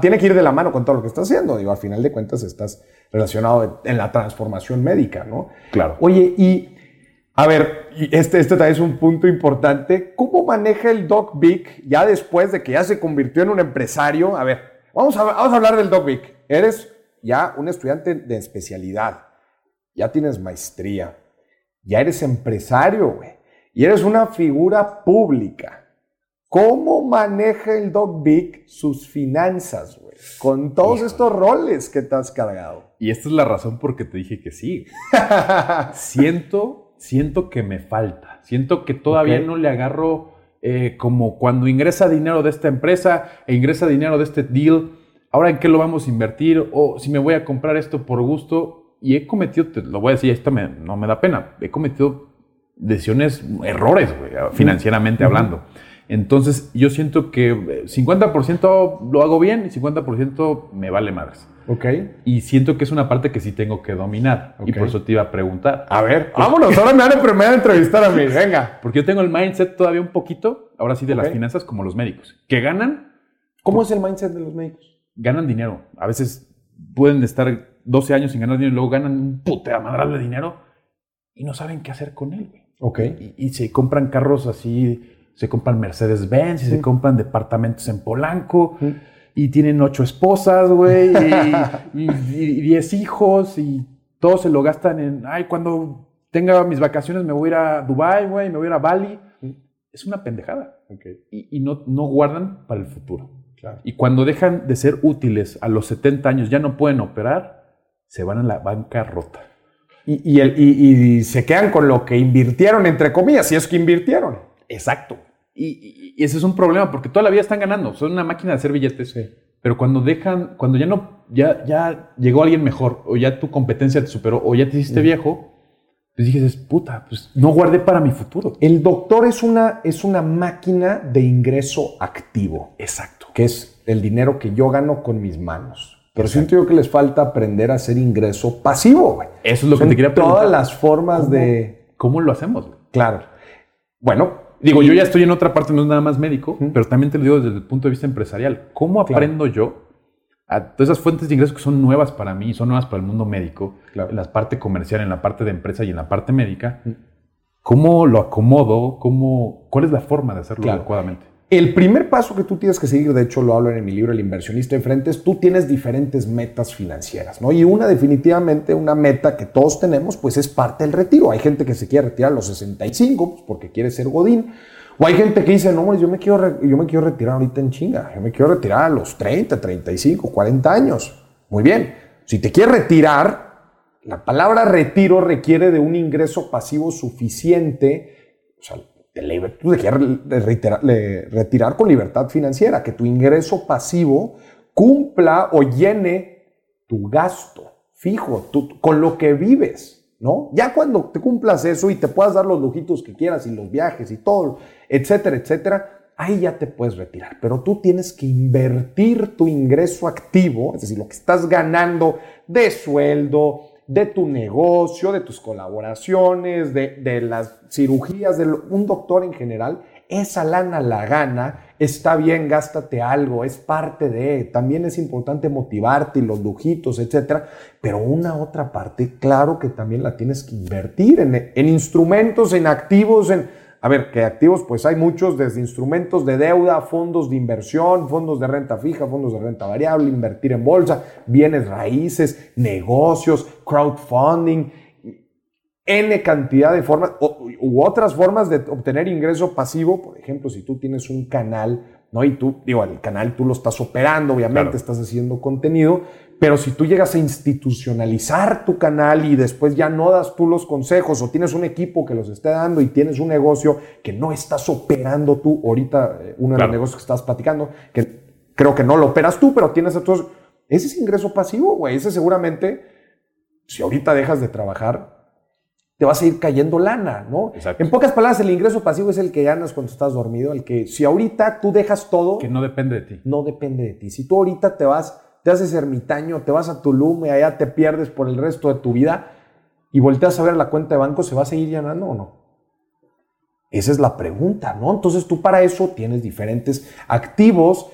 tiene que ir de la mano con todo lo que estás haciendo. Digo, al final de cuentas estás relacionado en la transformación médica, ¿no? Claro. Oye, y a ver, este, este también es un punto importante. ¿Cómo maneja el Doc Vic ya después de que ya se convirtió en un empresario? A ver, vamos a, vamos a hablar del Doc Vic. Eres ya un estudiante de especialidad, ya tienes maestría, ya eres empresario, güey, y eres una figura pública. ¿Cómo maneja el Doc Vic sus finanzas, güey? Con todos estos roles que te has cargado. Y esta es la razón por que te dije que sí. Siento siento que me falta. Siento que todavía no le agarro eh, como cuando ingresa dinero de esta empresa e ingresa dinero de este deal. Ahora en qué lo vamos a invertir o si me voy a comprar esto por gusto. Y he cometido, te lo voy a decir, esto no me da pena. He cometido decisiones, errores, financieramente hablando. Entonces yo siento que 50% lo hago bien y 50% me vale madres. Ok. Y siento que es una parte que sí tengo que dominar. Y por eso te iba a preguntar. A ver, vámonos, ahora me van a, entrevistar a mí, venga. Porque yo tengo el mindset todavía un poquito, ahora sí, de las finanzas como los médicos. Que ganan. ¿Cómo es el mindset de los médicos? Ganan dinero. A veces pueden estar 12 años sin ganar dinero y luego ganan un puta madral de dinero y no saben qué hacer con él. Ok. Y, se compran carros así, se compran Mercedes-Benz y se compran departamentos en Polanco y tienen ocho esposas, güey, y, diez hijos, y todos se lo gastan en, ay, cuando tenga mis vacaciones me voy a ir a Dubai, güey, me voy a ir a Bali. Es una pendejada. Y, no, no guardan para el futuro. Y cuando dejan de ser útiles a los 70 años, ya no pueden operar, se van a la bancarrota. Y, y, se quedan con lo que invirtieron, entre comillas, si es que invirtieron. Exacto. Y, ese es un problema porque toda la vida están ganando, son una máquina de hacer billetes. Pero cuando dejan, cuando ya no, ya, ya llegó alguien mejor, o ya tu competencia te superó, o ya te hiciste viejo, pues dices, puta, pues no guardé para mi futuro. El doctor es una, es una máquina de ingreso activo. Exacto. Que es el dinero que yo gano con mis manos. Pero siento yo que les falta aprender a hacer ingreso pasivo, güey. Eso es lo que te quería preguntar. Todas las formas de. ¿Cómo lo hacemos? Claro. Bueno, Digo, yo ya estoy en otra parte, no es nada más médico, pero también te lo digo desde el punto de vista empresarial. ¿Cómo aprendo yo a todas esas fuentes de ingresos que son nuevas para mí, son nuevas para el mundo médico, en la parte comercial, en la parte de empresa y en la parte médica? ¿Cómo lo acomodo? ¿Cómo, ¿Cuál es la forma de hacerlo adecuadamente? El primer paso que tú tienes que seguir, de hecho lo hablo en mi libro El inversionista enfrente, es tú tienes diferentes metas financieras, ¿no? Y una definitivamente, una meta que todos tenemos, pues es parte del retiro. Hay gente que se quiere retirar a los 65 pues, porque quiere ser godín. O hay gente que dice, no, yo me, quiero yo me quiero retirar ahorita en chinga. Yo me quiero retirar a los 30, 35, 40 años. Muy bien. Si te quieres retirar, la palabra retiro requiere de un ingreso pasivo suficiente. O sea, tú te quieres retirar, retirar con libertad financiera, que tu ingreso pasivo cumpla o llene tu gasto fijo, con lo que vives. ¿No? Ya cuando te cumplas eso y te puedas dar los lujitos que quieras y los viajes y todo, etcétera, etcétera, ahí ya te puedes retirar. Pero tú tienes que invertir tu ingreso activo, es decir, lo que estás ganando de sueldo, de tu negocio, de tus colaboraciones, de, las cirugías, de un doctor en general, esa lana la gana, está bien, gástate algo, es parte de, también es importante motivarte y los lujitos, etcétera, pero una otra parte, claro que también la tienes que invertir en, en instrumentos, en activos, en a ver, que activos, pues hay muchos, desde instrumentos de deuda, fondos de inversión, fondos de renta fija, fondos de renta variable, invertir en bolsa, bienes raíces, negocios, crowdfunding, N cantidad de formas u otras formas de obtener ingreso pasivo. Por ejemplo, si tú tienes un canal, ¿no? Y tú, digo, el canal tú lo estás operando, obviamente, estás haciendo contenido, pero si tú llegas a institucionalizar tu canal y después ya no das tú los consejos o tienes un equipo que los esté dando y tienes un negocio que no estás operando tú, ahorita eh, uno de los negocios que estás platicando, que creo que no lo operas tú, pero tienes entonces, ese es ingreso pasivo, güey, ese seguramente, si ahorita dejas de trabajar, te vas a ir cayendo lana, ¿no? En pocas palabras, el ingreso pasivo es el que ganas cuando estás dormido, el que si ahorita tú dejas todo... Que no depende de ti. No depende de ti. Si tú ahorita te vas te haces ermitaño, te vas a Tulum y allá te pierdes por el resto de tu vida y volteas a ver la cuenta de banco, ¿se va a seguir llenando o no? Esa es la pregunta, ¿no? Entonces tú para eso tienes diferentes activos,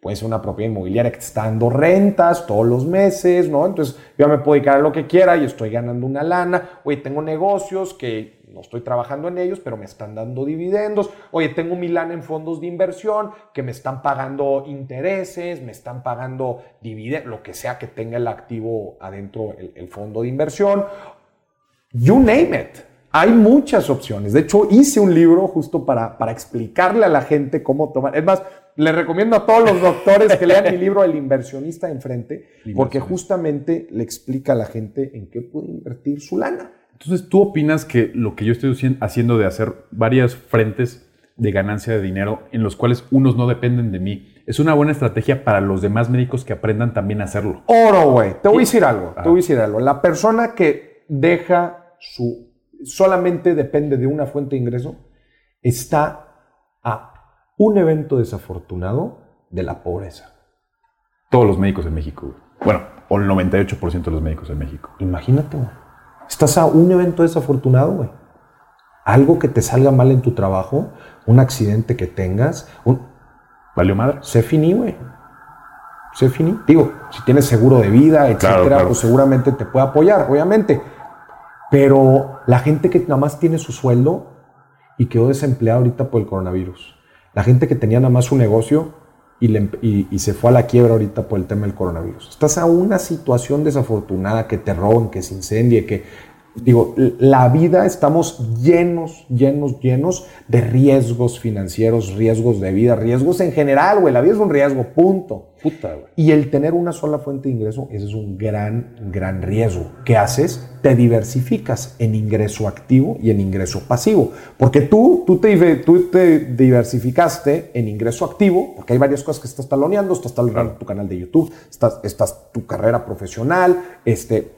puede ser una propiedad inmobiliaria que te está dando rentas todos los meses, ¿no? Entonces yo me puedo dedicar a lo que quiera y estoy ganando una lana, oye, tengo negocios que no estoy trabajando en ellos, pero me están dando dividendos. Oye, tengo mi lana en fondos de inversión que me están pagando intereses, me están pagando dividendos, lo que sea que tenga el activo adentro, el, fondo de inversión. You name it. Hay muchas opciones. De hecho, hice un libro justo para, para explicarle a la gente cómo tomar. Es más, le recomiendo a todos los doctores que lean mi libro El inversionista enfrente, porque justamente le explica a la gente en qué puede invertir su lana. Entonces, ¿tú opinas que lo que yo estoy haciendo de hacer varias frentes de ganancia de dinero en los cuales unos no dependen de mí es una buena estrategia para los demás médicos que aprendan también a hacerlo? Oro, güey. Te voy a decir algo. Te voy a decir algo. La persona que deja su solamente depende de una fuente de ingreso está a un evento desafortunado de la pobreza. Todos los médicos en México. Bueno, o el 98% de los médicos en México. Imagínate, güey. Estás a un evento desafortunado, güey. Algo que te salga mal en tu trabajo, un accidente que tengas, un... ¿Valió madre? Se finí, güey. Se finí. Digo, si tienes seguro de vida, etcétera, pues seguramente te puede apoyar, obviamente. Pero la gente que nada más tiene su sueldo y quedó desempleada ahorita por el coronavirus. La gente que tenía nada más su negocio y, y, se fue a la quiebra ahorita por el tema del coronavirus. Estás a una situación desafortunada, que te roben, que se incendie, que digo, la vida estamos llenos, llenos, llenos de riesgos financieros, riesgos de vida, riesgos en general, güey. La vida es un riesgo, punto. Puta, güey. Y el tener una sola fuente de ingreso, ese es un gran, gran riesgo. ¿Qué haces? Te diversificas en ingreso activo y en ingreso pasivo. Porque tú, tú, te, tú te diversificaste en ingreso activo, porque hay varias cosas que estás taloneando, estás taloneando tu canal de YouTube, estás, estás tu carrera profesional, este,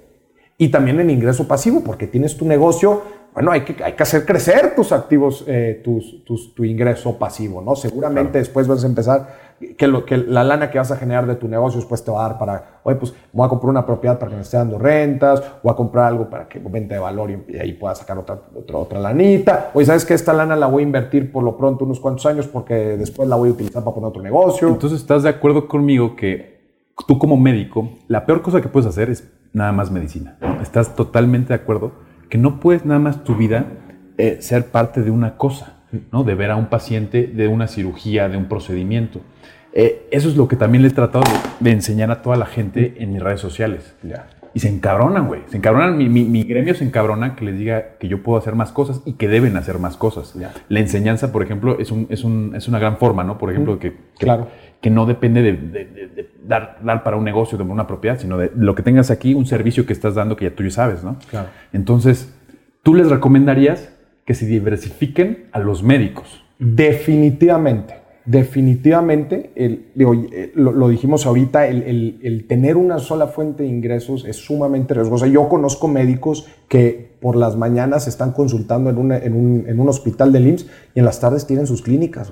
y también en ingreso pasivo, porque tienes tu negocio, bueno, hay que, hay que hacer crecer tus activos, eh, tus, tu ingreso pasivo, ¿no? Seguramente después vas a empezar, que, lo, que la lana que vas a generar de tu negocio después te va a dar para, oye, pues voy a comprar una propiedad para que me esté dando rentas, o a comprar algo para que vente de valor y, ahí pueda sacar otra, otra, otra lanita. Oye, ¿sabes que Esta lana la voy a invertir por lo pronto unos cuantos años porque después la voy a utilizar para poner otro negocio. Entonces, ¿estás de acuerdo conmigo que tú como médico, la peor cosa que puedes hacer es nada más medicina. ¿Estás totalmente de acuerdo? Que no puedes nada más tu vida eh, ser parte de una cosa, ¿no? De ver a un paciente, de una cirugía, de un procedimiento. Eh, eso es lo que también le he tratado de, enseñar a toda la gente en mis redes sociales. Y se encabronan, güey. Se encabronan. Mi, mi, mi, gremio se encabrona que les diga que yo puedo hacer más cosas y que deben hacer más cosas. La enseñanza, por ejemplo, es, un, es, un, es, una gran forma, ¿no? Por ejemplo, que, claro. Que, no depende de, de, dar, dar, para un negocio, de una propiedad, sino de lo que tengas aquí, un servicio que estás dando que ya tú ya sabes, ¿no? Claro. Entonces, tú les recomendarías que se diversifiquen a los médicos. Definitivamente. Definitivamente, el, eh, lo, dijimos ahorita, el, tener una sola fuente de ingresos es sumamente riesgoso. Yo conozco médicos que por las mañanas están consultando en, en, un, hospital de IMSS y en las tardes tienen sus clínicas,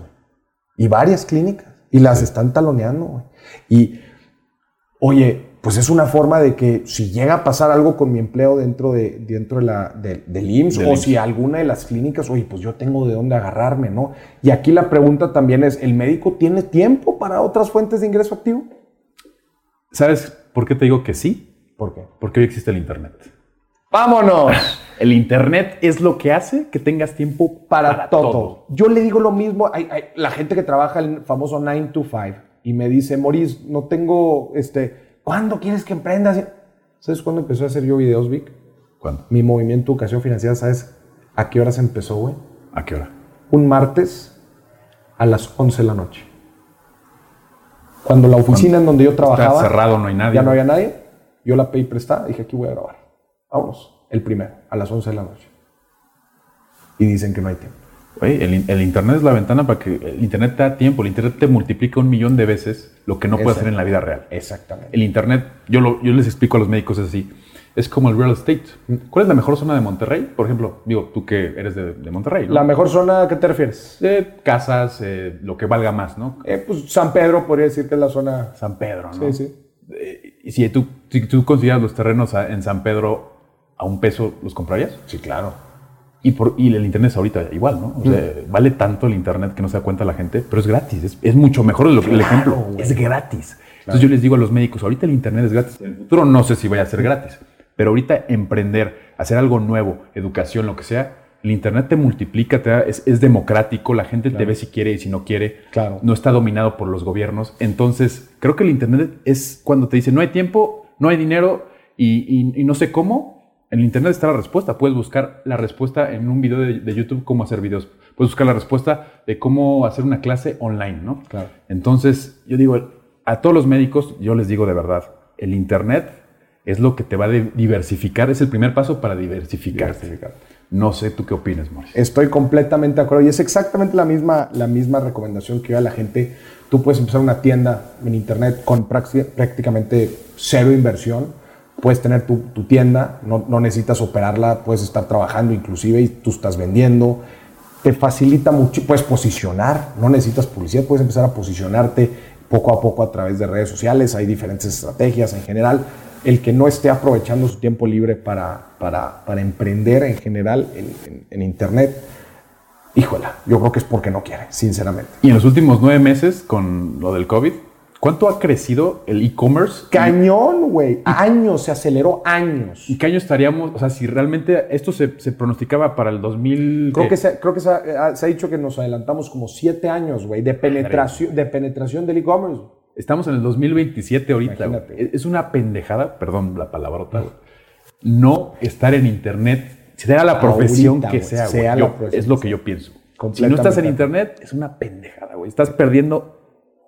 Y varias clínicas. Y las están taloneando, Y, oye, pues es una forma de que si llega a pasar algo con mi empleo dentro, de, dentro de la, del IMSS o si alguna de las clínicas, oye, pues yo tengo de dónde agarrarme, ¿no? Y aquí la pregunta también es, ¿el médico tiene tiempo para otras fuentes de ingreso activo? ¿Sabes por qué te digo que sí? ¿Por qué? Porque hoy existe el Internet. ¡Vámonos! El Internet es lo que hace que tengas tiempo para, todo. Yo le digo lo mismo, hay, la gente que trabaja el famoso 9 to 5 y me dice, Maurice, no tengo este ¿Cuándo quieres que emprendas? ¿Sabes cuándo empezó a hacer yo videos, Vic? ¿Cuándo? Mi movimiento Educación Financiera, ¿sabes a qué hora se empezó, güey? ¿A qué hora? Un martes a las 11 de la noche. Cuando la oficina en donde yo trabajaba... Está cerrado, no hay nadie. Ya no había nadie. Yo la pedí prestada, dije, aquí voy a grabar. Vámonos, el primero, a las 11 de la noche. Y dicen que no hay tiempo el, Internet es la ventana para que el Internet te da tiempo. El Internet te multiplica un millón de veces lo que no puede hacer en la vida real. Exactamente. El Internet, yo, lo, yo les explico a los médicos así, es como el real estate. ¿Cuál es la mejor zona de Monterrey? Por ejemplo, digo, tú que eres de, Monterrey. ¿La mejor zona a qué te refieres? De casas, eh, lo que valga más, ¿no? Eh, pues San Pedro podría decir que es la zona. San Pedro, ¿no? Sí, sí. Eh, y si tú, si tú consideras los terrenos en San Pedro a un peso, ¿los comprarías? Sí, claro. Y, por, y el Internet es ahorita igual, ¿no? O sea, vale tanto el Internet que no se da cuenta la gente, pero es gratis. Es, mucho mejor lo, el ejemplo. Es gratis. Entonces yo les digo a los médicos, ahorita el Internet es gratis. En el futuro no sé si vaya a ser gratis, pero ahorita emprender, hacer algo nuevo, educación, lo que sea, el Internet te multiplica, te es, democrático, la gente te ve si quiere y si no quiere. Claro. No está dominado por los gobiernos. Entonces, creo que el Internet es cuando te dice, no hay tiempo, no hay dinero y, y no sé cómo, en el Internet está la respuesta. Puedes buscar la respuesta en un video de, YouTube, cómo hacer videos. Puedes buscar la respuesta de cómo hacer una clase online, ¿no? Claro. Entonces, yo digo, a todos los médicos, yo les digo de verdad, el Internet es lo que te va a diversificar, es el primer paso para diversificar. No sé tú qué opinas, Mauricio. Estoy completamente de acuerdo y es exactamente la misma, la misma recomendación que yo a la gente. Tú puedes empezar una tienda en Internet con prácticamente cero inversión puedes tener tu, tienda, no, necesitas operarla, puedes estar trabajando inclusive y tú estás vendiendo. Te facilita mucho, puedes posicionar, no necesitas publicidad, puedes empezar a posicionarte poco a poco a través de redes sociales, hay diferentes estrategias en general. El que no esté aprovechando su tiempo libre para, para, para emprender en general en, Internet, híjola, yo creo que es porque no quiere, sinceramente. Y en los últimos nueve meses, con lo del COVID, ¿Cuánto ha crecido el e-commerce? Cañón, güey. Años, se aceleró años. ¿Y qué año estaríamos? O sea, si realmente esto se, pronosticaba para el 2000. Creo que, se, creo que se ha, dicho que nos adelantamos como siete años, güey, de penetración, de penetración del e-commerce. Estamos en el 20mente ahorita. Es una pendejada, perdón la palabrota, güey. No estar en internet, sea la profesión que sea, güey. es lo que yo pienso. Si no estás en internet, es una pendejada, güey. Estás perdiendo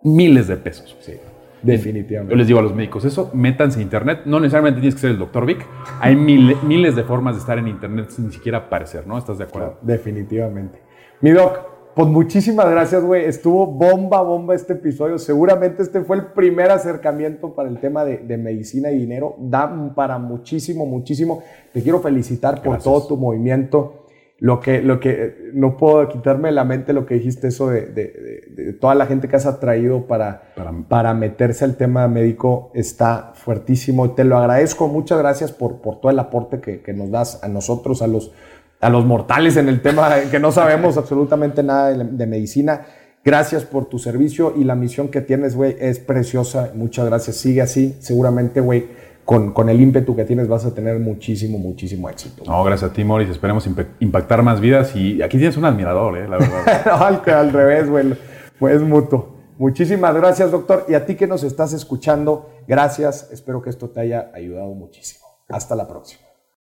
miles de pesos. Sí, definitivamente. Yo les digo a los médicos, eso, métanse a internet. No necesariamente tienes que ser el doctor Vic. Hay miles de formas de estar en internet sin ni siquiera aparecer, ¿no? ¿Estás de acuerdo? definitivamente. Mi doc, pues muchísimas gracias, güey. Estuvo bomba, bomba este episodio. Seguramente este fue el primer acercamiento para el tema de, medicina y dinero. Da para muchísimo, muchísimo. Te quiero felicitar por todo tu movimiento lo que, lo que no puedo quitarme de la mente lo que dijiste, eso de, toda la gente que has atraído para, para, meterse al tema médico está fuertísimo. Te lo agradezco, muchas gracias por, por todo el aporte que, nos das a nosotros, a los, a los mortales en el tema que no sabemos absolutamente nada de, medicina. Gracias por tu servicio y la misión que tienes, güey, es preciosa. Muchas gracias. Sigue así. Seguramente, güey, con, el ímpetu que tienes vas a tener muchísimo, muchísimo éxito. No, gracias a ti, Morris. Esperemos impactar más vidas. Y aquí tienes un admirador, ¿eh? la verdad. no, al, revés, güey. Es mutuo. Muchísimas gracias, doctor. Y a ti que nos estás escuchando, gracias. Espero que esto te haya ayudado muchísimo. Hasta la próxima.